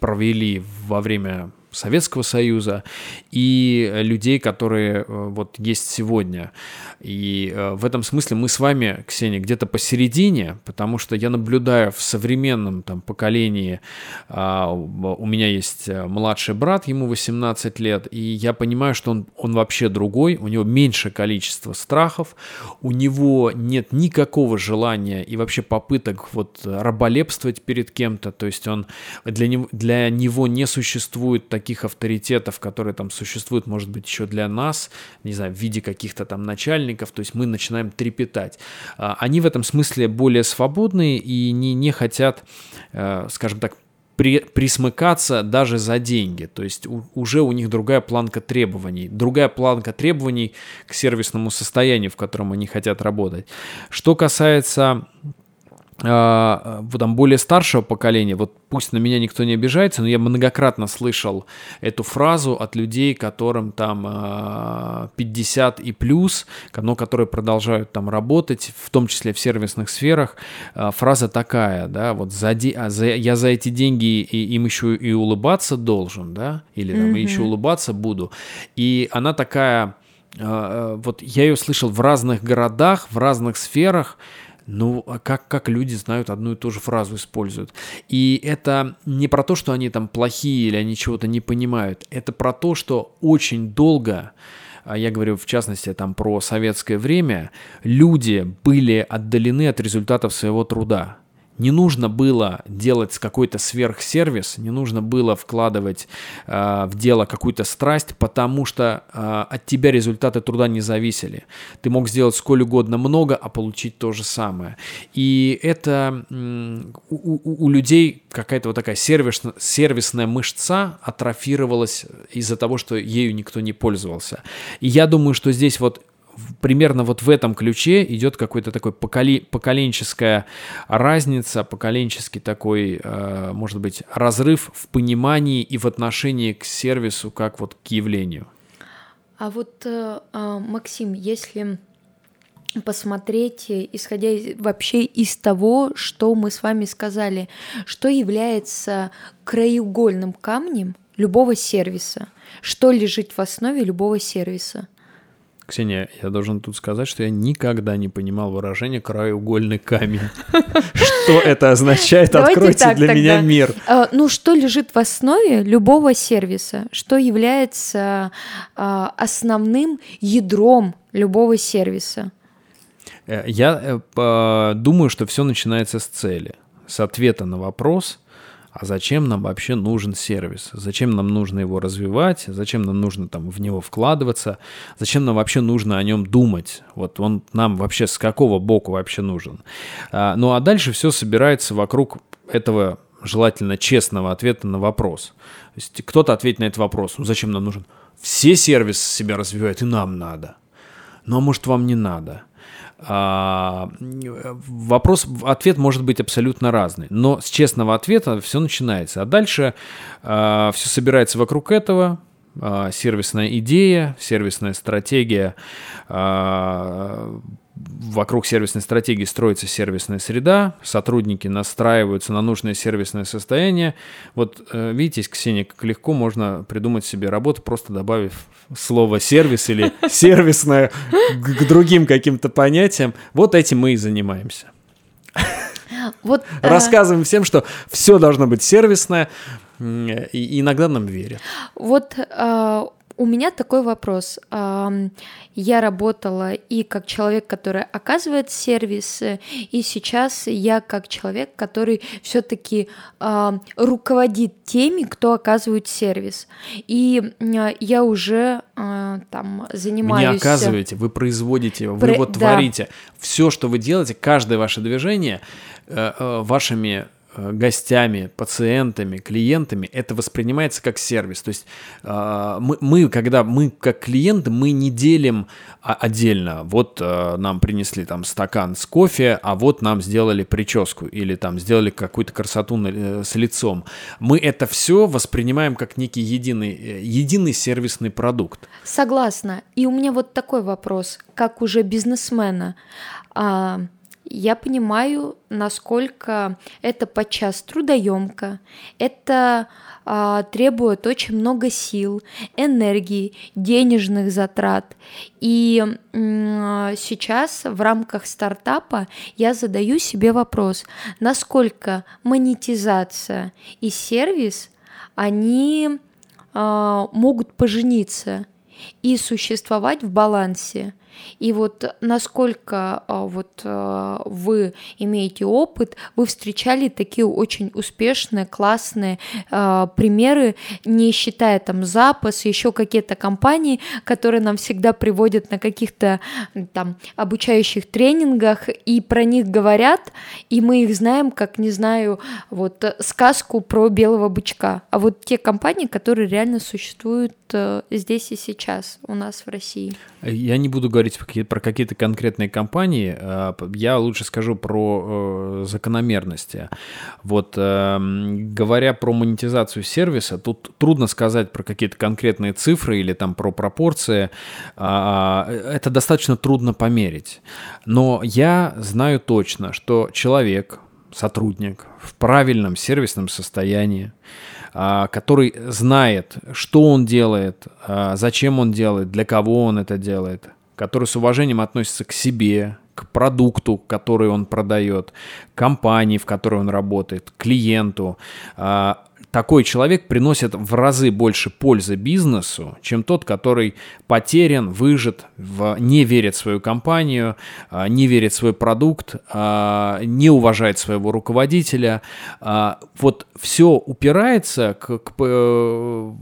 S2: провели во время Советского Союза и людей, которые э, вот есть сегодня. И э, в этом смысле мы с вами, Ксения, где-то посередине, потому что я наблюдаю в современном там поколении, а, у меня есть э, младший брат, ему 18 лет, и я понимаю, что он, он вообще другой, у него меньше количество страхов, у него нет никакого желания и вообще попыток вот раболепствовать перед кем-то, то есть он для него, для него не существует таких таких авторитетов, которые там существуют, может быть, еще для нас, не знаю, в виде каких-то там начальников, то есть мы начинаем трепетать. А, они в этом смысле более свободные и не, не хотят, э, скажем так, при, присмыкаться даже за деньги. То есть у, уже у них другая планка требований, другая планка требований к сервисному состоянию, в котором они хотят работать. Что касается там более старшего поколения, вот пусть на меня никто не обижается, но я многократно слышал эту фразу от людей, которым там 50 а, и плюс, но которые продолжают там работать, в том числе в сервисных сферах. А, фраза такая, да, вот за, за, я за эти деньги и, им еще и улыбаться должен, да, или там mm-hmm. еще улыбаться буду. И она такая, вот я ее слышал в разных городах, в разных сферах, ну, а как, как люди знают одну и ту же фразу используют? И это не про то, что они там плохие или они чего-то не понимают. Это про то, что очень долго а я говорю в частности там про советское время, люди были отдалены от результатов своего труда. Не нужно было делать какой-то сверхсервис, не нужно было вкладывать э, в дело какую-то страсть, потому что э, от тебя результаты труда не зависели. Ты мог сделать сколь угодно много, а получить то же самое. И это э, у, у людей какая-то вот такая сервисная, сервисная мышца атрофировалась из-за того, что ею никто не пользовался. И я думаю, что здесь вот примерно вот в этом ключе идет какой-то такой поколе, поколенческая разница, поколенческий такой, э, может быть, разрыв в понимании и в отношении к сервису как вот к явлению.
S1: А вот, э, а, Максим, если посмотреть, исходя вообще из того, что мы с вами сказали, что является краеугольным камнем любого сервиса, что лежит в основе любого сервиса –
S2: Ксения, я должен тут сказать, что я никогда не понимал выражение «краеугольный камень». [laughs] Что это означает? Откройте для меня мир.
S1: А, ну, что лежит в основе любого сервиса? Что является а, основным ядром любого сервиса?
S2: Э, я э, думаю, что все начинается с цели, с ответа на вопрос – а зачем нам вообще нужен сервис, зачем нам нужно его развивать, зачем нам нужно там в него вкладываться, зачем нам вообще нужно о нем думать, вот он нам вообще с какого боку вообще нужен. А, ну а дальше все собирается вокруг этого желательно честного ответа на вопрос. То есть кто-то ответит на этот вопрос, ну зачем нам нужен? Все сервисы себя развивают, и нам надо. Ну а может вам не надо? А, вопрос, ответ может быть абсолютно разный, но с честного ответа все начинается. А дальше а, все собирается вокруг этого, а, сервисная идея, сервисная стратегия, вокруг сервисной стратегии строится сервисная среда, сотрудники настраиваются на нужное сервисное состояние. Вот э, видите, Ксения, как легко можно придумать себе работу, просто добавив слово сервис или [laughs] сервисное к другим каким-то понятиям. Вот этим мы и занимаемся. [laughs] Вот, э, Рассказываем всем, что все должно быть сервисное, и иногда нам верят.
S1: Вот э, у меня такой вопрос. Я работала и как человек, который оказывает сервис, и сейчас я как человек, который все-таки руководит теми, кто оказывает сервис. И я уже там занимаюсь...
S2: Вы не оказываете, вы производите, вы Про... вот творите. Да. Все, что вы делаете, каждое ваше движение э, э, вашими Э, гостями, пациентами, клиентами, это воспринимается как сервис. То есть э, мы, мы, когда мы как клиенты, мы не делим отдельно. Вот э, нам принесли там стакан с кофе, а вот нам сделали прическу или там сделали какую-то красоту с лицом. Мы это все воспринимаем как некий единый, единый сервисный продукт.
S1: Согласна. И у меня вот такой вопрос, как уже бизнесмена. А, я понимаю, насколько это подчас трудоемко, это а, требует очень много сил, энергии, денежных затрат. И м, сейчас в рамках стартапа я задаю себе вопрос, насколько монетизация и сервис, они а, могут пожениться и существовать в балансе. И вот насколько а, вот а, вы имеете опыт, вы встречали такие очень успешные, классные а, примеры, не считая там запас, еще какие-то компании, которые нам всегда приводят на каких-то там обучающих тренингах, и про них говорят, и мы их знаем, как, не знаю, вот сказку про белого бычка. А вот те компании, которые реально существуют э, здесь и сейчас у нас в России.
S2: Я не буду говорить про какие-то конкретные компании, а, я лучше скажу про э, закономерности. Вот эм, говоря про монетизацию сервиса, тут трудно сказать про какие-то конкретные цифры или там про пропорции. А, это достаточно трудно померить. Но я знаю точно, что человек, сотрудник в правильном сервисном состоянии, а, который знает, что он делает, а, зачем он делает, для кого он это делает, который с уважением относится к себе, к продукту, который он продает, компании, в которой он работает, клиенту, а, такой человек приносит в разы больше пользы бизнесу, чем тот, который потерян, выжит, в, не верит в свою компанию, а, не верит в свой продукт, а, не уважает своего руководителя. Вот все упирается к, к э,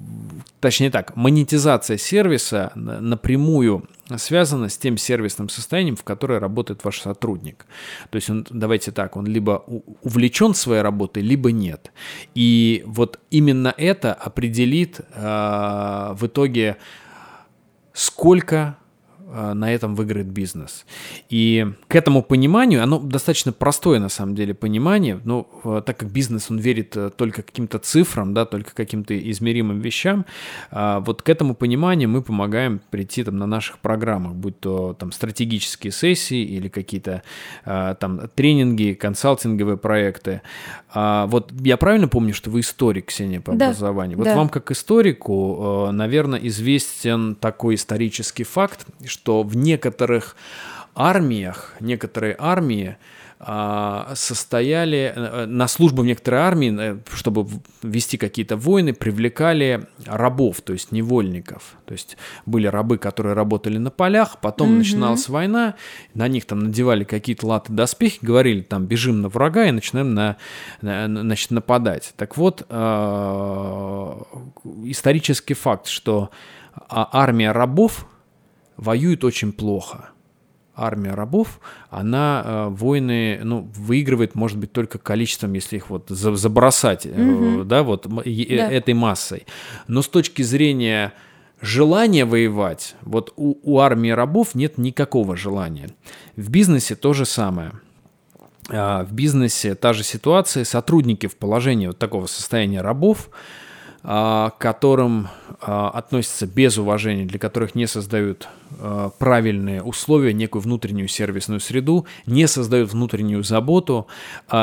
S2: точнее так, монетизация сервиса напрямую связана с тем сервисным состоянием, в которое работает ваш сотрудник. То есть он, давайте так, он либо увлечен своей работой, либо нет. И вот именно это определит э, в итоге, сколько на этом выиграет бизнес. И к этому пониманию, оно достаточно простое на самом деле понимание, но э, так как бизнес, он верит э, только каким-то цифрам, да, только каким-то измеримым вещам, вот к этому пониманию мы помогаем прийти там на наших программах, будь то там стратегические сессии или какие-то там тренинги, консалтинговые проекты. Вот я правильно помню, что вы историк, Ксения, по да, образованию? Вот да. вам как историку, наверное, известен такой исторический факт, что что в некоторых армиях, некоторые армии а, состояли э, на службу в некоторые армии, э, чтобы вести какие-то войны, привлекали рабов, то есть невольников. То есть были рабы, которые работали на полях, потом mm-hmm. начиналась война, на них там надевали какие-то латы доспехи, говорили там бежим на врага и начинаем на, на, значит, нападать. Так вот, э, исторический факт, что а, армия рабов воюет очень плохо – армия рабов, она э, войны, ну, выигрывает, может быть, только количеством, если их вот забросать, mm-hmm. да, вот да. этой массой. Но с точки зрения желания воевать, вот у, у армии рабов нет никакого желания. В бизнесе то же самое. А, в бизнесе та же ситуация, сотрудники в положении вот такого состояния рабов, к которым а, относятся без уважения, для которых не создают а, правильные условия, некую внутреннюю сервисную среду, не создают внутреннюю заботу,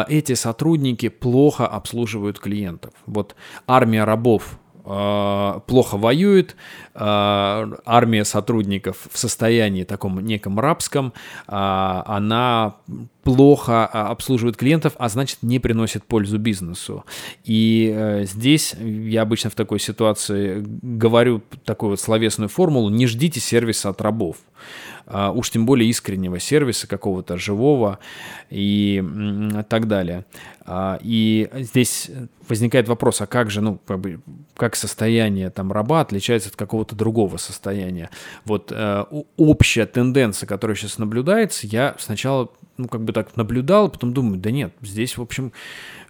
S2: эти сотрудники плохо обслуживают клиентов. Вот армия рабов плохо воюет, армия сотрудников в состоянии таком неком рабском, она плохо обслуживает клиентов, а значит не приносит пользу бизнесу. И э, здесь я обычно в такой ситуации говорю такую вот словесную формулу «не ждите сервиса от рабов». А, уж тем более искреннего сервиса, какого-то живого и так далее. А, и здесь возникает вопрос, а как же, ну, как состояние там раба отличается от какого-то другого состояния? Вот э, общая тенденция, которая сейчас наблюдается, я сначала ну, как бы так наблюдал, потом думаю, да нет, здесь, в общем,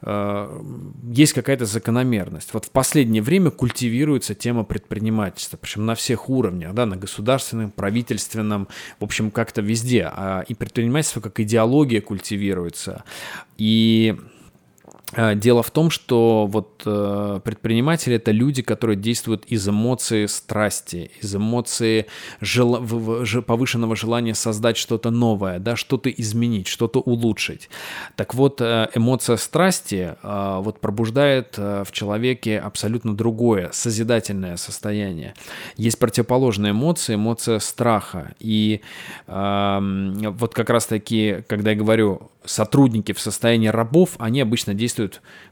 S2: есть какая-то закономерность. Вот в последнее время культивируется тема предпринимательства, причем на всех уровнях, да, на государственном, правительственном, в общем, как-то везде. А и предпринимательство как идеология культивируется. И Дело в том, что вот э, предприниматели это люди, которые действуют из эмоции страсти, из эмоции жел... повышенного желания создать что-то новое, да, что-то изменить, что-то улучшить. Так вот, э, эмоция страсти э, вот пробуждает в человеке абсолютно другое, созидательное состояние. Есть противоположная эмоция, эмоция страха. И эм, вот как раз-таки, когда я говорю сотрудники в состоянии рабов, они обычно действуют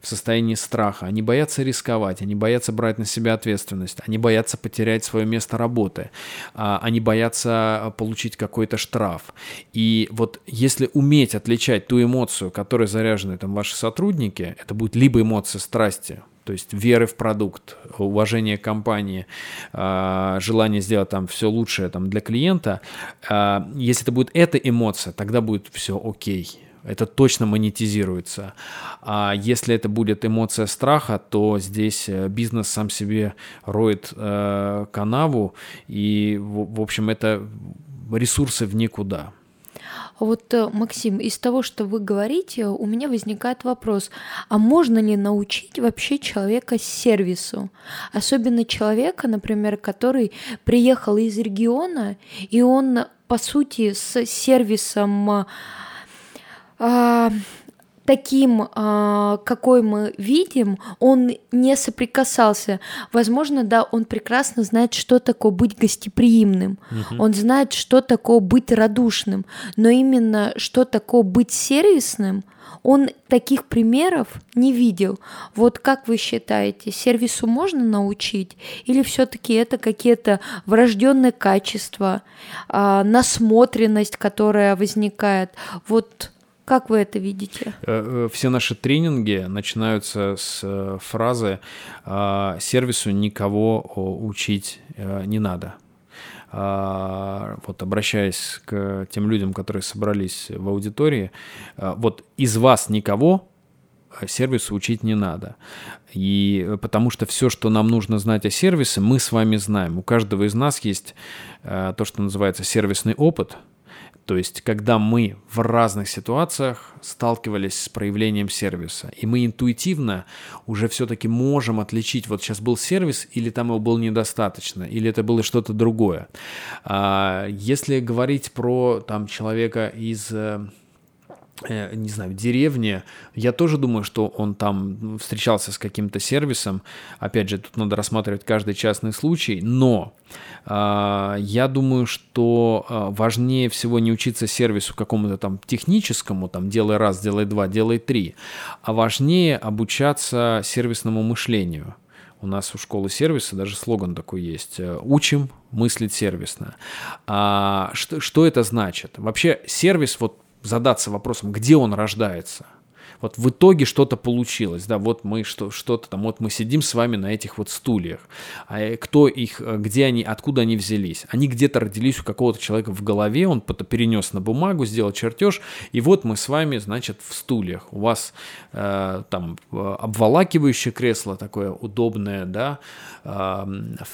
S2: в состоянии страха. Они боятся рисковать, они боятся брать на себя ответственность, они боятся потерять свое место работы, а, они боятся получить какой-то штраф. И вот если уметь отличать ту эмоцию, которой заряжены там ваши сотрудники, это будет либо эмоция страсти, то есть веры в продукт, уважение компании, а, желание сделать там все лучшее там для клиента. А, если это будет эта эмоция, тогда будет все окей это точно монетизируется. А если это будет эмоция страха, то здесь э, бизнес сам себе роет э, канаву, и, в, в общем, это ресурсы в никуда.
S1: Вот, э, Максим, из того, что вы говорите, у меня возникает вопрос, а можно ли научить вообще человека сервису? Особенно человека, например, который приехал из региона, и он, по сути, с сервисом а, таким, а, какой мы видим, он не соприкасался. Возможно, да, он прекрасно знает, что такое быть гостеприимным, угу. он знает, что такое быть радушным, но именно что такое быть сервисным, он таких примеров не видел. Вот как вы считаете, сервису можно научить? Или все-таки это какие-то врожденные качества, а, насмотренность, которая возникает? Вот как вы это видите?
S2: Э, э, все наши тренинги начинаются с э, фразы «А, «сервису никого учить не надо». А, вот обращаясь к тем людям, которые собрались в аудитории, вот из вас никого сервису учить не надо. И потому что все, что нам нужно знать о сервисе, мы с вами знаем. У каждого из нас есть то, что называется сервисный опыт – то есть, когда мы в разных ситуациях сталкивались с проявлением сервиса, и мы интуитивно уже все-таки можем отличить, вот сейчас был сервис, или там его было недостаточно, или это было что-то другое. А, если говорить про там человека из э, не знаю, деревне, я тоже думаю, что он там встречался с каким-то сервисом. Опять же, тут надо рассматривать каждый частный случай, но э, я думаю, что э, важнее всего не учиться сервису какому-то там техническому, там делай раз, делай два, делай три, а важнее обучаться сервисному мышлению. У нас у школы сервиса даже слоган такой есть. Э, Учим мыслить сервисно. А, что, что это значит? Вообще сервис, вот задаться вопросом, где он рождается – вот в итоге что-то получилось, да, вот мы что, что-то там, вот мы сидим с вами на этих вот стульях, а э, кто их, э, где они, откуда они взялись? Они где-то родились у какого-то человека в голове, он перенес на бумагу, сделал чертеж, и вот мы с вами, значит, в стульях. У вас э, там обволакивающее кресло такое удобное, да, э,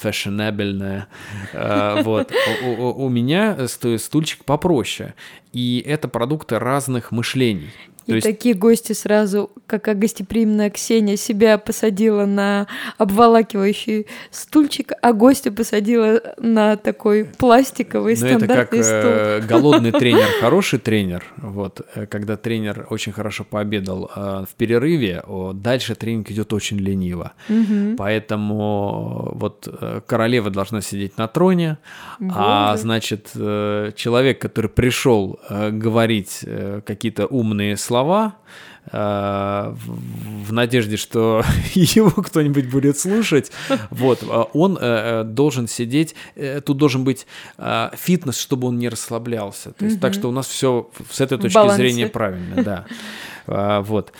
S2: фешенебельное, э, вот. У меня стульчик попроще, и это продукты разных мышлений.
S1: И То есть... такие гости сразу, как гостеприимная Ксения, себя посадила на обволакивающий стульчик, а гостя посадила на такой пластиковый Но ну, стандартный это как, стул. Э,
S2: голодный [laughs] тренер, хороший тренер. Вот, э, когда тренер очень хорошо пообедал э, в перерыве, о, дальше тренинг идет очень лениво. Угу. Поэтому вот э, королева должна сидеть на троне, Боже. а значит э, человек, который пришел э, говорить э, какие-то умные слова слова э, в надежде, что [laughs] его кто-нибудь будет слушать. Вот, а он э, э, должен сидеть, тут должен быть фитнес, чтобы он не расслаблялся. То есть, так что у нас все с этой точки зрения правильно, да. Вот.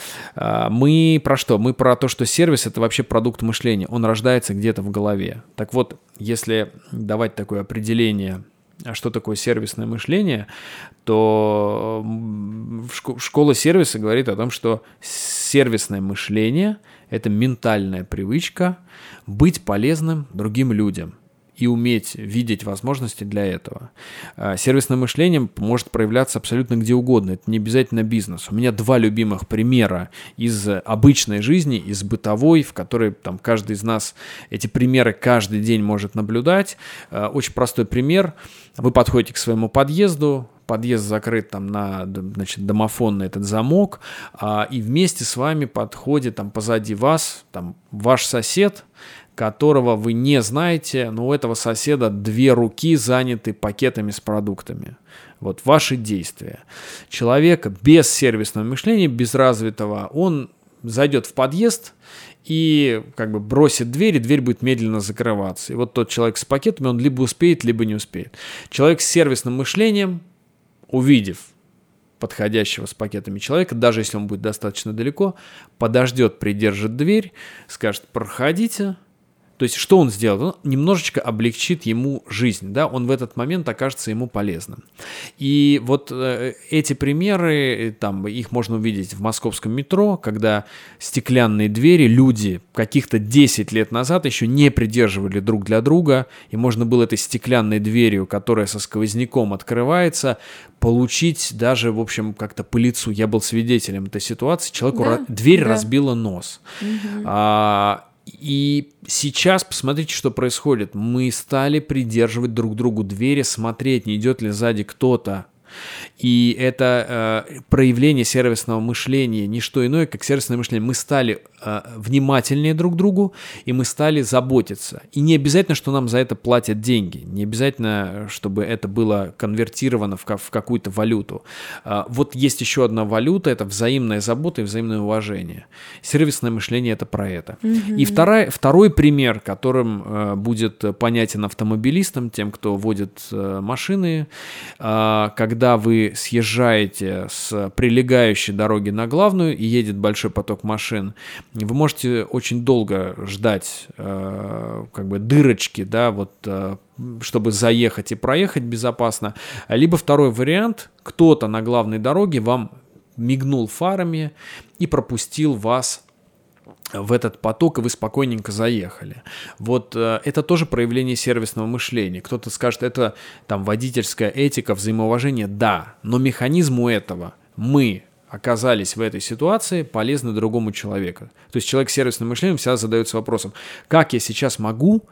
S2: Мы про что? Мы про то, что сервис — это вообще продукт мышления. Он рождается где-то в голове. Так вот, если давать такое определение а что такое сервисное мышление, то школа сервиса говорит о том, что сервисное мышление – это ментальная привычка быть полезным другим людям – и уметь видеть возможности для этого. А, сервисное мышление может проявляться абсолютно где угодно. Это не обязательно бизнес. У меня два любимых примера из обычной жизни, из бытовой, в которой там каждый из нас эти примеры каждый день может наблюдать. А, очень простой пример. Вы подходите к своему подъезду, подъезд закрыт там на значит, домофон на этот замок, а, и вместе с вами подходит там позади вас там ваш сосед, которого вы не знаете, но у этого соседа две руки заняты пакетами с продуктами. Вот ваши действия. Человек без сервисного мышления, без развитого, он зайдет в подъезд и как бы бросит дверь, и дверь будет медленно закрываться. И вот тот человек с пакетами, он либо успеет, либо не успеет. Человек с сервисным мышлением, увидев подходящего с пакетами человека, даже если он будет достаточно далеко, подождет, придержит дверь, скажет, проходите, то есть, что он сделает? Он немножечко облегчит ему жизнь, да, он в этот момент окажется ему полезным. И вот э, эти примеры, э, там, их можно увидеть в московском метро, когда стеклянные двери люди каких-то 10 лет назад еще не придерживали друг для друга, и можно было этой стеклянной дверью, которая со сквозняком открывается, получить даже, в общем, как-то по лицу. Я был свидетелем этой ситуации, человеку да, дверь да. разбила нос. Угу. А, и сейчас посмотрите, что происходит. Мы стали придерживать друг другу двери, смотреть, не идет ли сзади кто-то. И это э, проявление сервисного мышления, не что иное, как сервисное мышление. Мы стали внимательнее друг к другу, и мы стали заботиться. И не обязательно, что нам за это платят деньги, не обязательно, чтобы это было конвертировано в, в какую-то валюту. Э, вот есть еще одна валюта, это взаимная забота и взаимное уважение. Сервисное мышление это про это. Mm-hmm. И второй, второй пример, которым э, будет понятен автомобилистам, тем, кто водит э, машины, э, когда вы съезжаете с прилегающей дороги на главную и едет большой поток машин, вы можете очень долго ждать э, как бы дырочки, да, вот э, чтобы заехать и проехать безопасно. Либо второй вариант, кто-то на главной дороге вам мигнул фарами и пропустил вас в этот поток, и вы спокойненько заехали. Вот э, это тоже проявление сервисного мышления. Кто-то скажет, это там водительская этика, взаимоуважение. Да, но механизм у этого мы оказались в этой ситуации полезны другому человеку. То есть человек с сервисным мышлением всегда задается вопросом, как я сейчас могу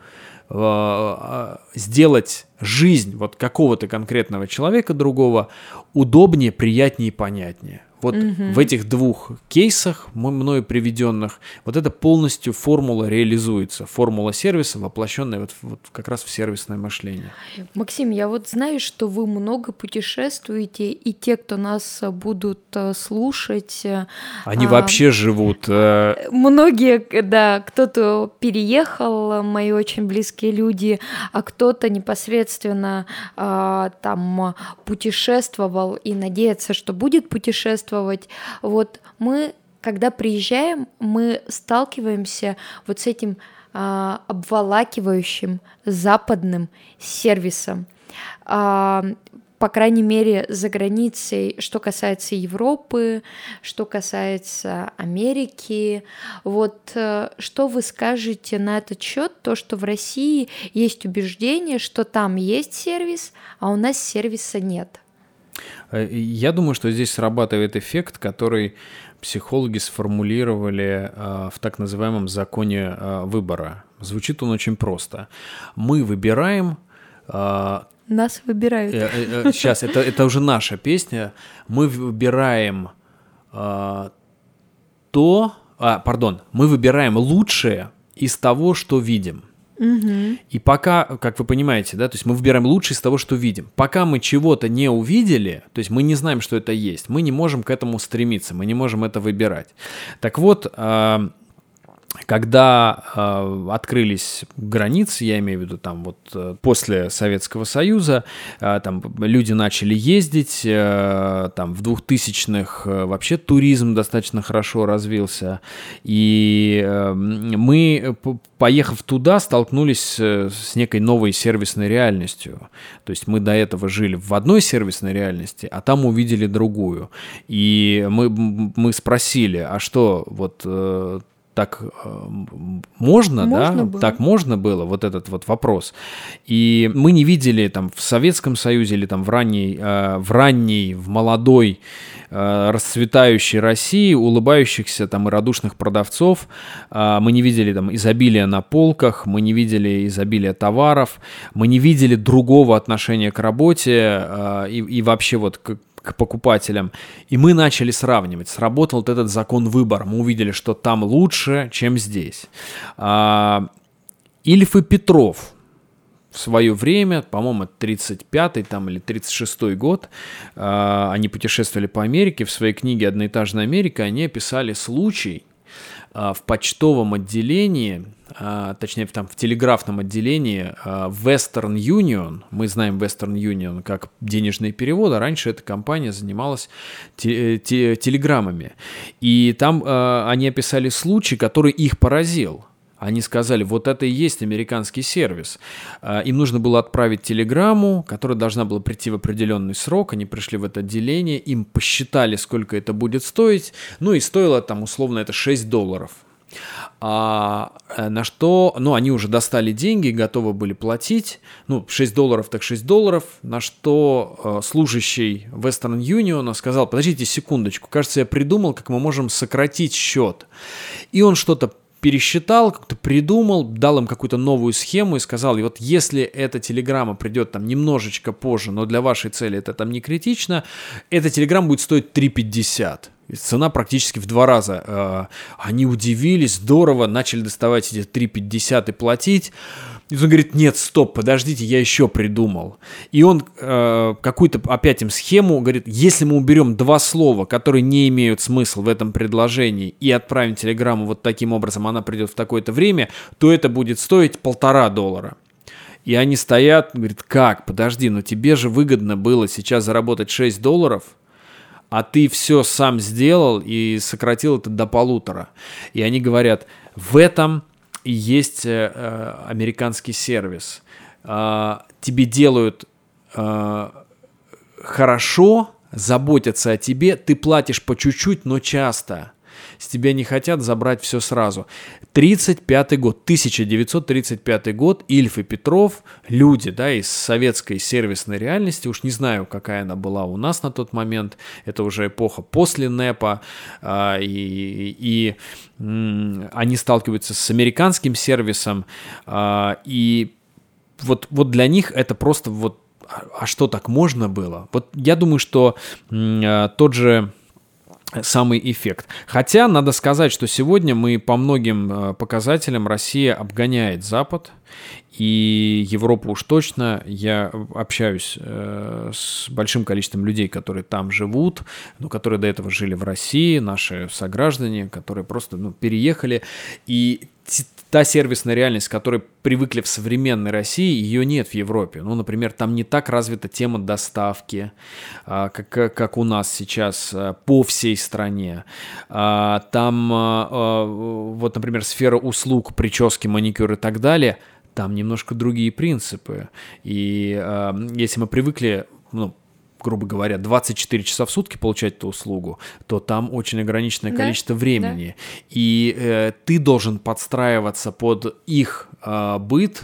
S2: э, э, сделать жизнь вот какого-то конкретного человека другого удобнее, приятнее и понятнее. Вот угу. в этих двух кейсах, мною приведенных, вот эта полностью формула реализуется. Формула сервиса, воплощенная вот, вот как раз в сервисное мышление.
S1: Максим, я вот знаю, что вы много путешествуете, и те, кто нас будут э, слушать... Э,
S2: Они а, вообще живут... А...
S1: Многие, да, кто-то переехал, мои очень близкие люди, а кто-то непосредственно а, там путешествовал и надеется, что будет путешествовать чувствовать. Вот мы, когда приезжаем, мы сталкиваемся вот с этим а, обволакивающим западным сервисом. А, по крайней мере, за границей, что касается Европы, что касается Америки. Вот э, что вы скажете на этот счет, то, что в России есть убеждение, что там есть сервис, а у нас сервиса нет?
S2: Э, я думаю, что здесь срабатывает эффект, который психологи сформулировали э, в так называемом законе э, выбора. Звучит он очень просто. Мы выбираем...
S1: Нас выбирают.
S2: Сейчас, это, это уже наша песня. Мы выбираем то... А, пардон, мы выбираем лучшее из того, что видим. И пока, как вы понимаете, да, то есть мы выбираем лучшее из того, что видим. Пока мы чего-то не увидели, то есть мы не знаем, что это есть, мы не можем к этому стремиться, мы не можем это выбирать. Так вот, а, когда э, открылись границы, я имею в виду там вот э, после Советского Союза, э, там люди начали ездить, э, там в 2000-х э, вообще туризм достаточно хорошо развился, и э, мы, поехав туда, столкнулись э, с некой новой сервисной реальностью. То есть мы до этого жили в одной сервисной реальности, а там увидели другую. И мы, мы спросили, а что вот э, так э, можно, можно да, было. так можно было, вот этот вот вопрос. И мы не видели там в Советском Союзе или там в ранней, э, в ранней, в молодой э, расцветающей России улыбающихся там и радушных продавцов. Мы не видели там изобилия на полках, мы не видели изобилия товаров, мы не видели другого отношения к работе и, и вообще вот к покупателям. И мы начали сравнивать. Сработал вот этот закон выбора. Мы увидели, что там лучше, чем здесь. А, Ильф и Петров в свое время, по-моему, 35-й там, или 36-й год, а, они путешествовали по Америке. В своей книге «Одноэтажная Америка» они описали случай в почтовом отделении а, точнее там в телеграфном отделении а, Western Union, мы знаем Western Union как денежные переводы, раньше эта компания занималась те, те, телеграммами. И там а, они описали случай, который их поразил. Они сказали, вот это и есть американский сервис. Им нужно было отправить телеграмму, которая должна была прийти в определенный срок. Они пришли в это отделение, им посчитали, сколько это будет стоить. Ну и стоило там условно это 6 долларов. А, э, на что, ну, они уже достали деньги, готовы были платить, ну, 6 долларов так 6 долларов, на что э, служащий Western Union сказал, подождите секундочку, кажется, я придумал, как мы можем сократить счет. И он что-то пересчитал, как-то придумал, дал им какую-то новую схему и сказал, и вот если эта телеграмма придет там немножечко позже, но для вашей цели это там не критично, эта телеграмма будет стоить 3,50. Цена практически в два раза. Э, они удивились, здорово, начали доставать эти 3,50 и платить. И он говорит, нет, стоп, подождите, я еще придумал. И он э, какую-то опять им схему говорит, если мы уберем два слова, которые не имеют смысла в этом предложении, и отправим телеграмму вот таким образом, она придет в такое-то время, то это будет стоить полтора доллара. И они стоят, говорит, как, подожди, но тебе же выгодно было сейчас заработать 6 долларов – а ты все сам сделал и сократил это до полутора. И они говорят, в этом есть э, э американский сервис. Э, тебе делают э, хорошо, заботятся о тебе, ты платишь по чуть-чуть, но часто с тебя не хотят забрать все сразу. 35 год, 1935 год, Ильф и Петров, люди, да, из советской сервисной реальности, уж не знаю, какая она была у нас на тот момент, это уже эпоха после НЭПа, а, и, и м, они сталкиваются с американским сервисом, а, и вот, вот для них это просто вот а, а что так можно было? Вот я думаю, что а, тот же самый эффект. Хотя надо сказать, что сегодня мы по многим э, показателям Россия обгоняет Запад, и Европа уж точно. Я общаюсь э, с большим количеством людей, которые там живут, ну, которые до этого жили в России, наши сограждане, которые просто ну, переехали. И та сервисная реальность, к которой привыкли в современной России, ее нет в Европе. Ну, например, там не так развита тема доставки, а, как, как у нас сейчас а, по всей стране. А, там, вот, например, сфера услуг, прически, маникюр и так далее, там немножко другие принципы. И если мы привыкли ну, грубо говоря, 24 часа в сутки получать эту услугу, то там очень ограниченное да? количество времени. Да. И э, ты должен подстраиваться под их э, быт,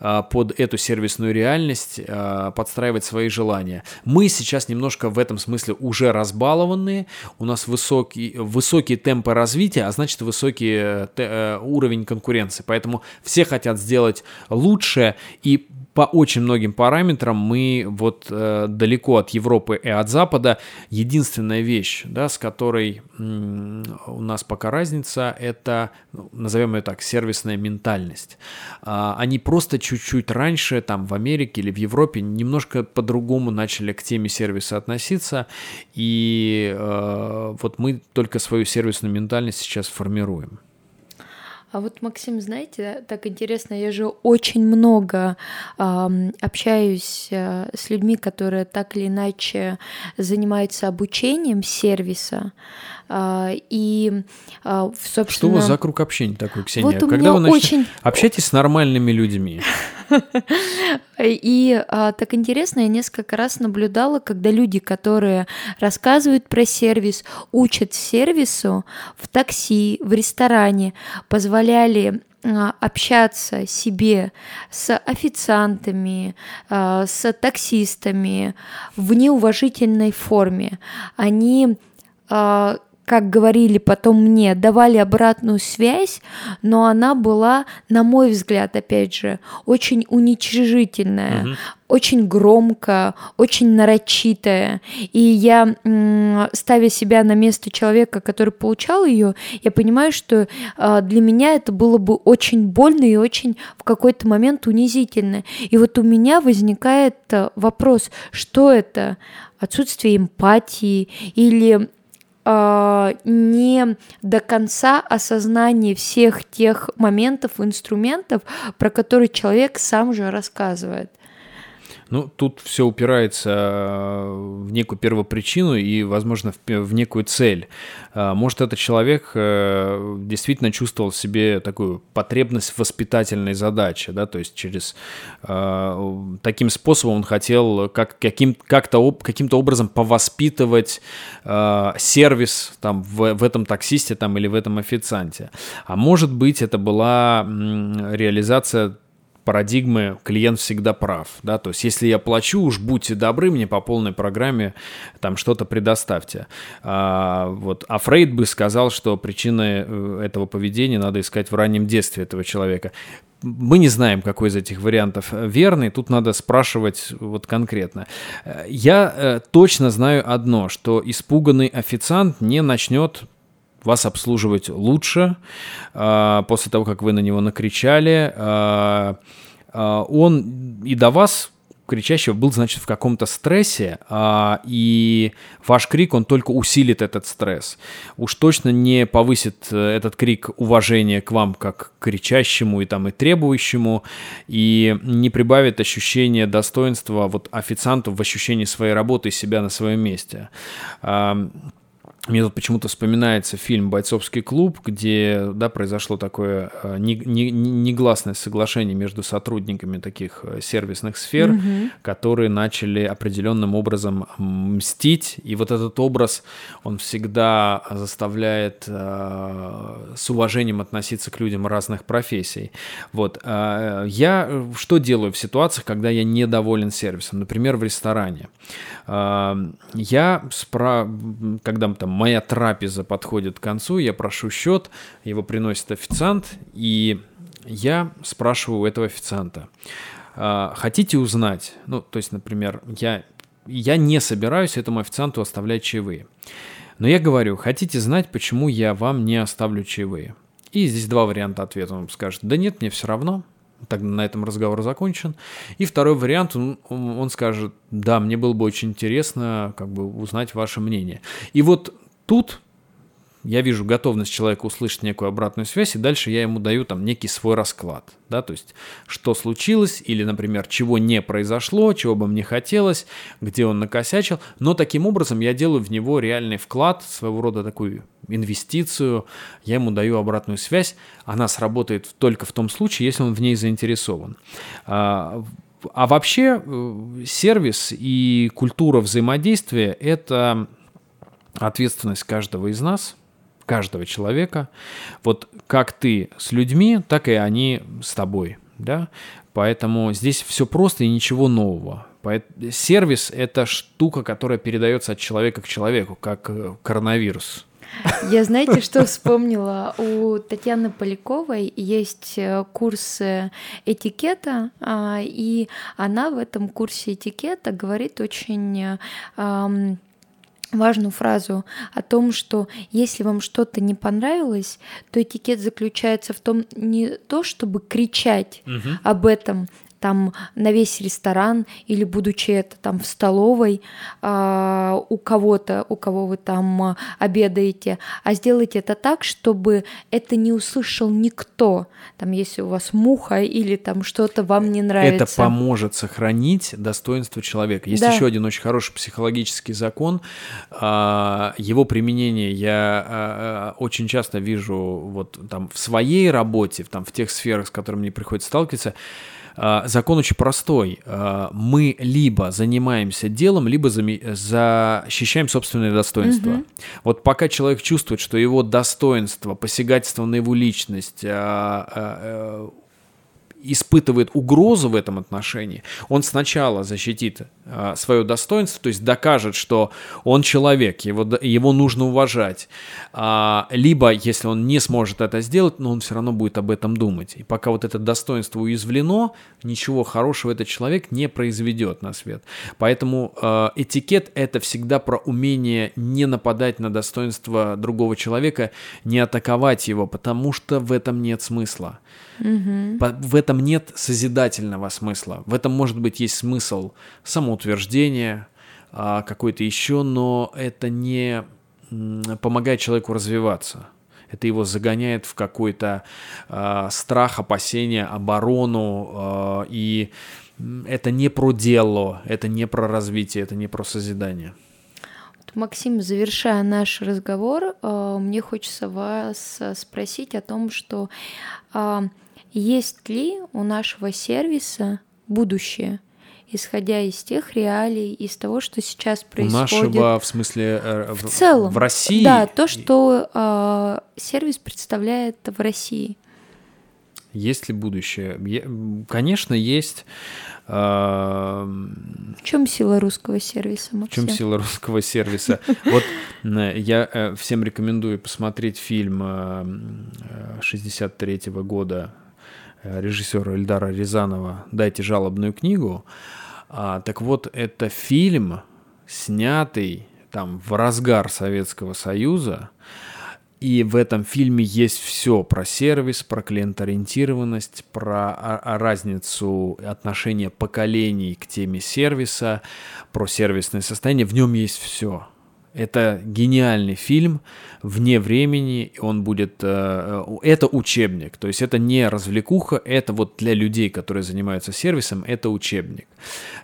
S2: э, под эту сервисную реальность, э, подстраивать свои желания. Мы сейчас немножко в этом смысле уже разбалованные, у нас высокий, высокие темпы развития, а значит высокий э, э, уровень конкуренции. Поэтому все хотят сделать лучше, и по очень многим параметрам мы вот э, далеко от Европы и от Запада. Единственная вещь, да, с которой м- у нас пока разница, это, ну, назовем ее так, сервисная ментальность. А, они просто чуть-чуть раньше, там в Америке или в Европе, немножко по-другому начали к теме сервиса относиться, и э, вот мы только свою сервисную ментальность сейчас формируем.
S1: А вот, Максим, знаете, так интересно, я же очень много э, общаюсь э, с людьми, которые так или иначе занимаются обучением сервиса. И,
S2: э, собственно... Что у вас за круг общения такой, Ксения? Вот Когда вы начнете... очень... общайтесь с нормальными людьми. [laughs]
S1: И а, так интересно, я несколько раз наблюдала, когда люди, которые рассказывают про сервис, учат сервису в такси, в ресторане, позволяли а, общаться себе с официантами, а, с таксистами в неуважительной форме. Они а, как говорили потом мне, давали обратную связь, но она была, на мой взгляд, опять же, очень уничижительная, угу. очень громкая, очень нарочитая. И я, ставя себя на место человека, который получал ее, я понимаю, что а, для меня это было бы очень больно и очень в какой-то момент унизительно. И вот у меня возникает а, вопрос, что это? отсутствие эмпатии или э, не до конца осознание всех тех моментов, инструментов, про которые человек сам же рассказывает.
S2: Ну, тут все упирается э, в некую первопричину и, возможно, в, некую цель. А, может, этот человек э, действительно чувствовал в себе такую потребность воспитательной задаче, да, то есть через э, таким способом он хотел как, каким, как-то, каким-то образом повоспитывать сервис там в, в этом таксисте там или в этом официанте. А может быть, это была реализация парадигмы клиент всегда прав, да, то есть если я плачу, уж будьте добры, мне по полной программе там что-то предоставьте. А, вот, а Фрейд бы сказал, что причины э, этого поведения надо искать в раннем детстве этого человека. Мы не знаем, какой из этих вариантов верный, тут надо спрашивать вот конкретно. Я э, точно знаю одно, что испуганный официант не начнет вас обслуживать лучше э, после того, как вы на него накричали. Э, э, он и до вас кричащего был, значит, в каком-то стрессе, а, и ваш крик, он только усилит этот стресс. Уж точно не повысит э, этот крик уважения к вам как к кричащему и там и требующему, и не прибавит ощущение достоинства вот официанту в ощущении своей работы и себя на своем месте. Мне тут почему-то вспоминается фильм «Бойцовский клуб», где да, произошло такое э, негласное соглашение между сотрудниками таких э, сервисных сфер, mm-hmm. которые начали определенным образом мстить. И вот этот образ, он всегда заставляет э, с уважением относиться к людям разных профессий. Вот. Э, я что делаю в ситуациях, когда я недоволен сервисом? Например, в ресторане. Я, спра... когда там моя трапеза подходит к концу, я прошу счет, его приносит официант, и я спрашиваю у этого официанта, «А, хотите узнать, ну, то есть, например, я, я не собираюсь этому официанту оставлять чаевые. Но я говорю, хотите знать, почему я вам не оставлю чаевые? И здесь два варианта ответа. Он скажет, да нет, мне все равно, Тогда на этом разговор закончен. И второй вариант, он, он скажет, да, мне было бы очень интересно как бы узнать ваше мнение. И вот тут я вижу готовность человека услышать некую обратную связь, и дальше я ему даю там некий свой расклад, да, то есть что случилось, или, например, чего не произошло, чего бы мне хотелось, где он накосячил, но таким образом я делаю в него реальный вклад, своего рода такую инвестицию, я ему даю обратную связь, она сработает только в том случае, если он в ней заинтересован. А, а вообще э, сервис и культура взаимодействия – это ответственность каждого из нас – каждого человека. Вот как ты с людьми, так и они с тобой. Да? Поэтому здесь все просто и ничего нового. Сервис – это штука, которая передается от человека к человеку, как э, коронавирус.
S1: Я знаете, что вспомнила? У Татьяны Поляковой есть э, курс этикета, а, и она в этом курсе этикета говорит очень важную фразу о том, что если вам что-то не понравилось, то этикет заключается в том не то, чтобы кричать угу. об этом, там на весь ресторан или будучи это там в столовой э, у кого-то, у кого вы там а, обедаете, а сделайте это так, чтобы это не услышал никто. Там, если у вас муха или там что-то вам не нравится.
S2: Это поможет сохранить достоинство человека. Есть да. еще один очень хороший психологический закон. Э, его применение я э, очень часто вижу вот там в своей работе, там в тех сферах, с которыми мне приходится сталкиваться. А, закон очень простой. А, мы либо занимаемся делом, либо защищаем собственное достоинство. Угу. Вот пока человек чувствует, что его достоинство, посягательство на его личность, а, испытывает угрозу в этом отношении, он сначала защитит э, свое достоинство, то есть докажет, что он человек, его, его нужно уважать. А, либо, если он не сможет это сделать, но он все равно будет об этом думать. И пока вот это достоинство уязвлено, ничего хорошего этот человек не произведет на свет. Поэтому э, этикет это всегда про умение не нападать на достоинство другого человека, не атаковать его, потому что в этом нет смысла. Угу. В этом нет созидательного смысла. В этом, может быть, есть смысл самоутверждения, а, какой-то еще, но это не помогает человеку развиваться. Это его загоняет в какой-то э, страх, опасение, оборону. Э, и это не про дело, это не про развитие, это не про созидание.
S1: Максим, завершая наш разговор, мне хочется вас спросить о том, что есть ли у нашего сервиса будущее? исходя из тех реалий, из того, что сейчас происходит.
S2: У нашего, в смысле, э,
S1: в, в целом,
S2: в России?
S1: Да, то, что э, сервис представляет в России.
S2: Есть ли будущее? Конечно, есть. В
S1: чем сила русского сервиса,
S2: Максим? В чем сила русского сервиса? [laughs] Вот я э, всем рекомендую посмотреть фильм 63 года Э, режиссера Эльдара Рязанова «Дайте жалобную книгу». А, так вот, это фильм, снятый там в разгар Советского Союза, и в этом фильме есть все про сервис, про клиенториентированность, про разницу отношения поколений к теме сервиса, про сервисное состояние. В нем есть все. Это гениальный фильм вне времени, он будет... Э, это учебник, то есть это не развлекуха, это вот для людей, которые занимаются сервисом, это учебник.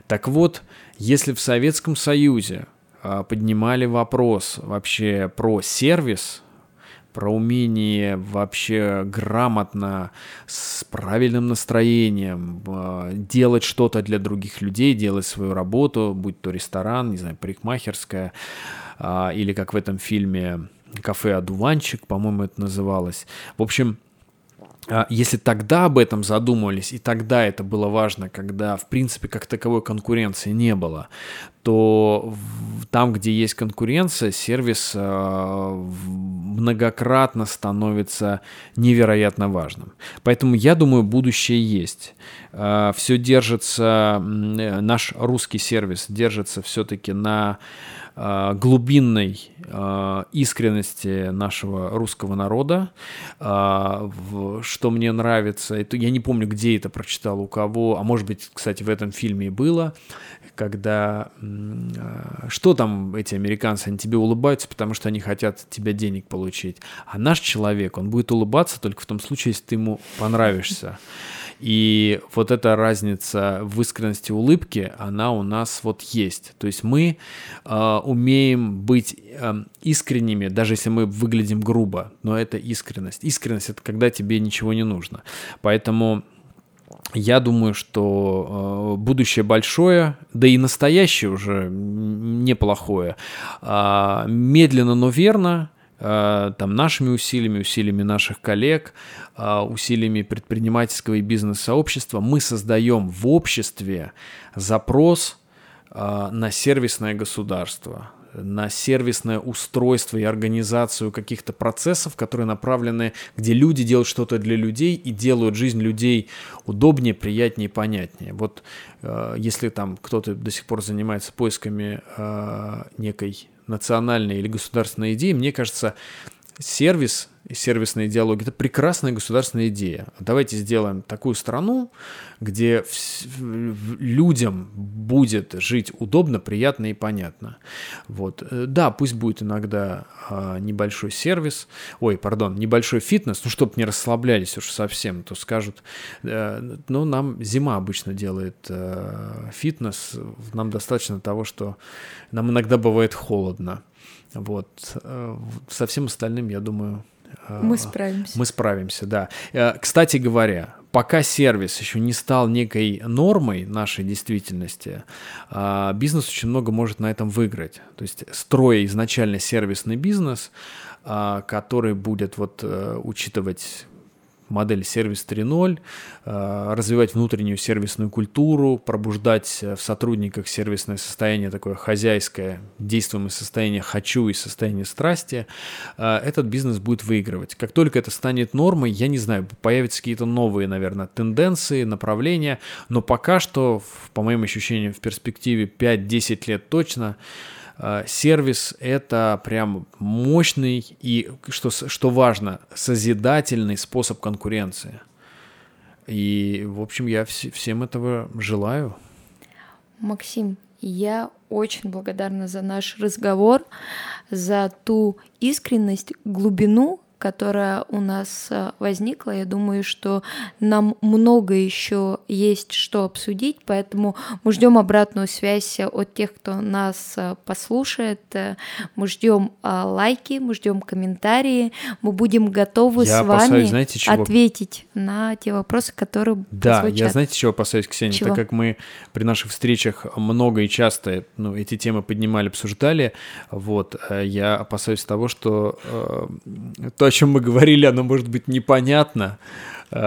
S2: Так вот, если в Советском Союзе э, поднимали вопрос вообще про сервис, про умение вообще грамотно, с правильным настроением э, делать что-то для других людей, делать свою работу, будь то ресторан, не знаю, парикмахерская, или как в этом фильме «Кафе Адуванчик», по-моему, это называлось. В общем, а, если тогда об этом задумывались, и тогда это было важно, когда, в принципе, как таковой конкуренции не было, то там, где есть конкуренция, сервис э, многократно становится невероятно важным. Поэтому я думаю, будущее есть. Э, Все держится, наш русский сервис держится все-таки на Э, глубинной э, искренности нашего русского народа, э, что мне нравится, я не помню, где это прочитал, у кого, а может быть, кстати, в этом фильме и было, когда что там эти американцы, они тебе улыбаются, потому что они хотят от тебя денег получить, а наш человек, он будет улыбаться только в том случае, если ты ему понравишься. И вот эта разница в искренности улыбки, она у нас вот есть. То есть мы э, умеем быть э, искренними, даже если мы выглядим грубо, но это искренность. Искренность это когда тебе ничего не нужно. Поэтому я думаю, что э, будущее большое, да и настоящее уже неплохое. Э, медленно, но верно там, нашими усилиями, усилиями наших коллег, э, усилиями предпринимательского и бизнес-сообщества мы создаем в обществе запрос э, на сервисное государство, на сервисное устройство и организацию каких-то процессов, которые направлены, где люди делают что-то для людей и делают жизнь людей удобнее, приятнее, понятнее. Вот если там кто-то до сих пор занимается поисками некой национальной или государственной идеи, мне кажется, сервис и сервисная идеология – это прекрасная государственная идея. Давайте сделаем такую страну, где людям будет жить удобно, приятно и понятно. Вот. Э, да, пусть будет иногда а, небольшой сервис, ой, пардон, небольшой фитнес, ну, чтобы не расслаблялись уж совсем, то скажут, э, ну, нам зима обычно делает э, фитнес, нам достаточно того, что нам иногда бывает холодно. Вот. Со всем остальным, я думаю,
S1: мы справимся.
S2: Мы справимся, да. Э, кстати говоря, пока сервис еще не стал некой нормой нашей действительности, а, бизнес очень много может на этом выиграть. То есть строя изначально сервисный бизнес, который будет вот э, учитывать модель сервис 3.0, э, развивать внутреннюю сервисную культуру, пробуждать в сотрудниках сервисное состояние такое хозяйское, действуемое состояние «хочу» и состояние страсти, э, этот бизнес будет выигрывать. Как только это станет нормой, я не знаю, появятся какие-то новые, наверное, тенденции, направления, но пока что, по моим ощущениям, в перспективе 5-10 лет точно, Э, сервис — это прям мощный и, что, что важно, созидательный способ конкуренции. И, в общем, я вс- всем этого желаю.
S1: Максим, я очень благодарна за наш разговор, за ту искренность, глубину, которая у нас э, возникла. Я думаю, что нам много еще есть что обсудить, поэтому мы ждем обратную связь от тех, кто нас э, послушает. Мы ждем э, лайки, мы ждем комментарии, мы будем готовы я с вами знаете, чего? ответить на те вопросы, которые
S2: Да, звучат. я знаете, чего опасаюсь, Ксения? Чего? Так как мы при наших встречах много и часто ну, эти темы поднимали, обсуждали, вот, я опасаюсь того, что э, то, чем мы говорили, оно может быть непонятно э,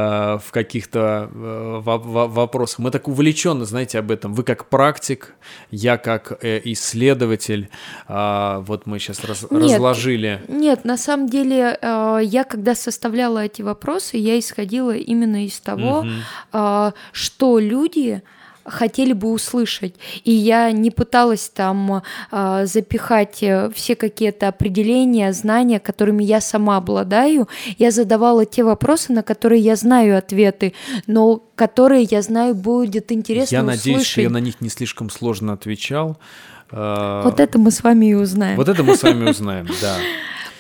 S2: в каких-то э, вопросах. Мы так увлеченно, знаете, об этом. Вы как практик, я как э, исследователь. Э, вот мы сейчас раз, нет, разложили.
S1: Нет, на самом деле, э, я когда составляла эти вопросы, я исходила именно из того, угу. э, что люди хотели бы услышать. И я не пыталась там э, запихать все какие-то определения, знания, которыми я сама обладаю. Я задавала те вопросы, на которые я знаю ответы, но которые я знаю будет интересно
S2: Я
S1: услышать.
S2: надеюсь, что я на них не слишком сложно отвечал.
S1: А, вот это мы с вами и узнаем.
S2: Вот это мы с вами узнаем, да. [laughs]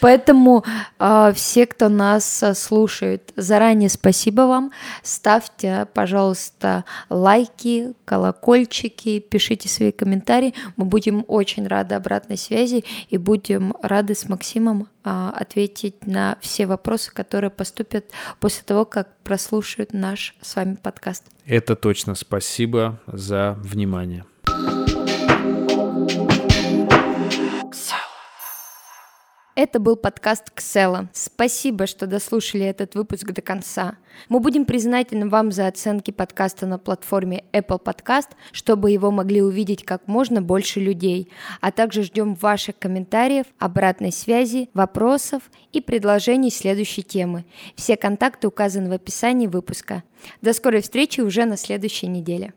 S1: Поэтому э, все, кто нас э, слушает, заранее спасибо вам. Ставьте, пожалуйста, лайки, колокольчики, пишите свои комментарии. Мы будем очень рады обратной связи и будем рады с Максимом э, ответить на все вопросы, которые поступят после того, как прослушают наш с вами подкаст.
S2: Это точно. Спасибо за внимание.
S1: Это был подкаст Ксела. Спасибо, что дослушали этот выпуск до конца. Мы будем признательны вам за оценки подкаста на платформе Apple Podcast, чтобы его могли увидеть как можно больше людей, а также ждем ваших комментариев, обратной связи, вопросов и предложений следующей темы. Все контакты указаны в описании выпуска. До скорой встречи уже на следующей неделе.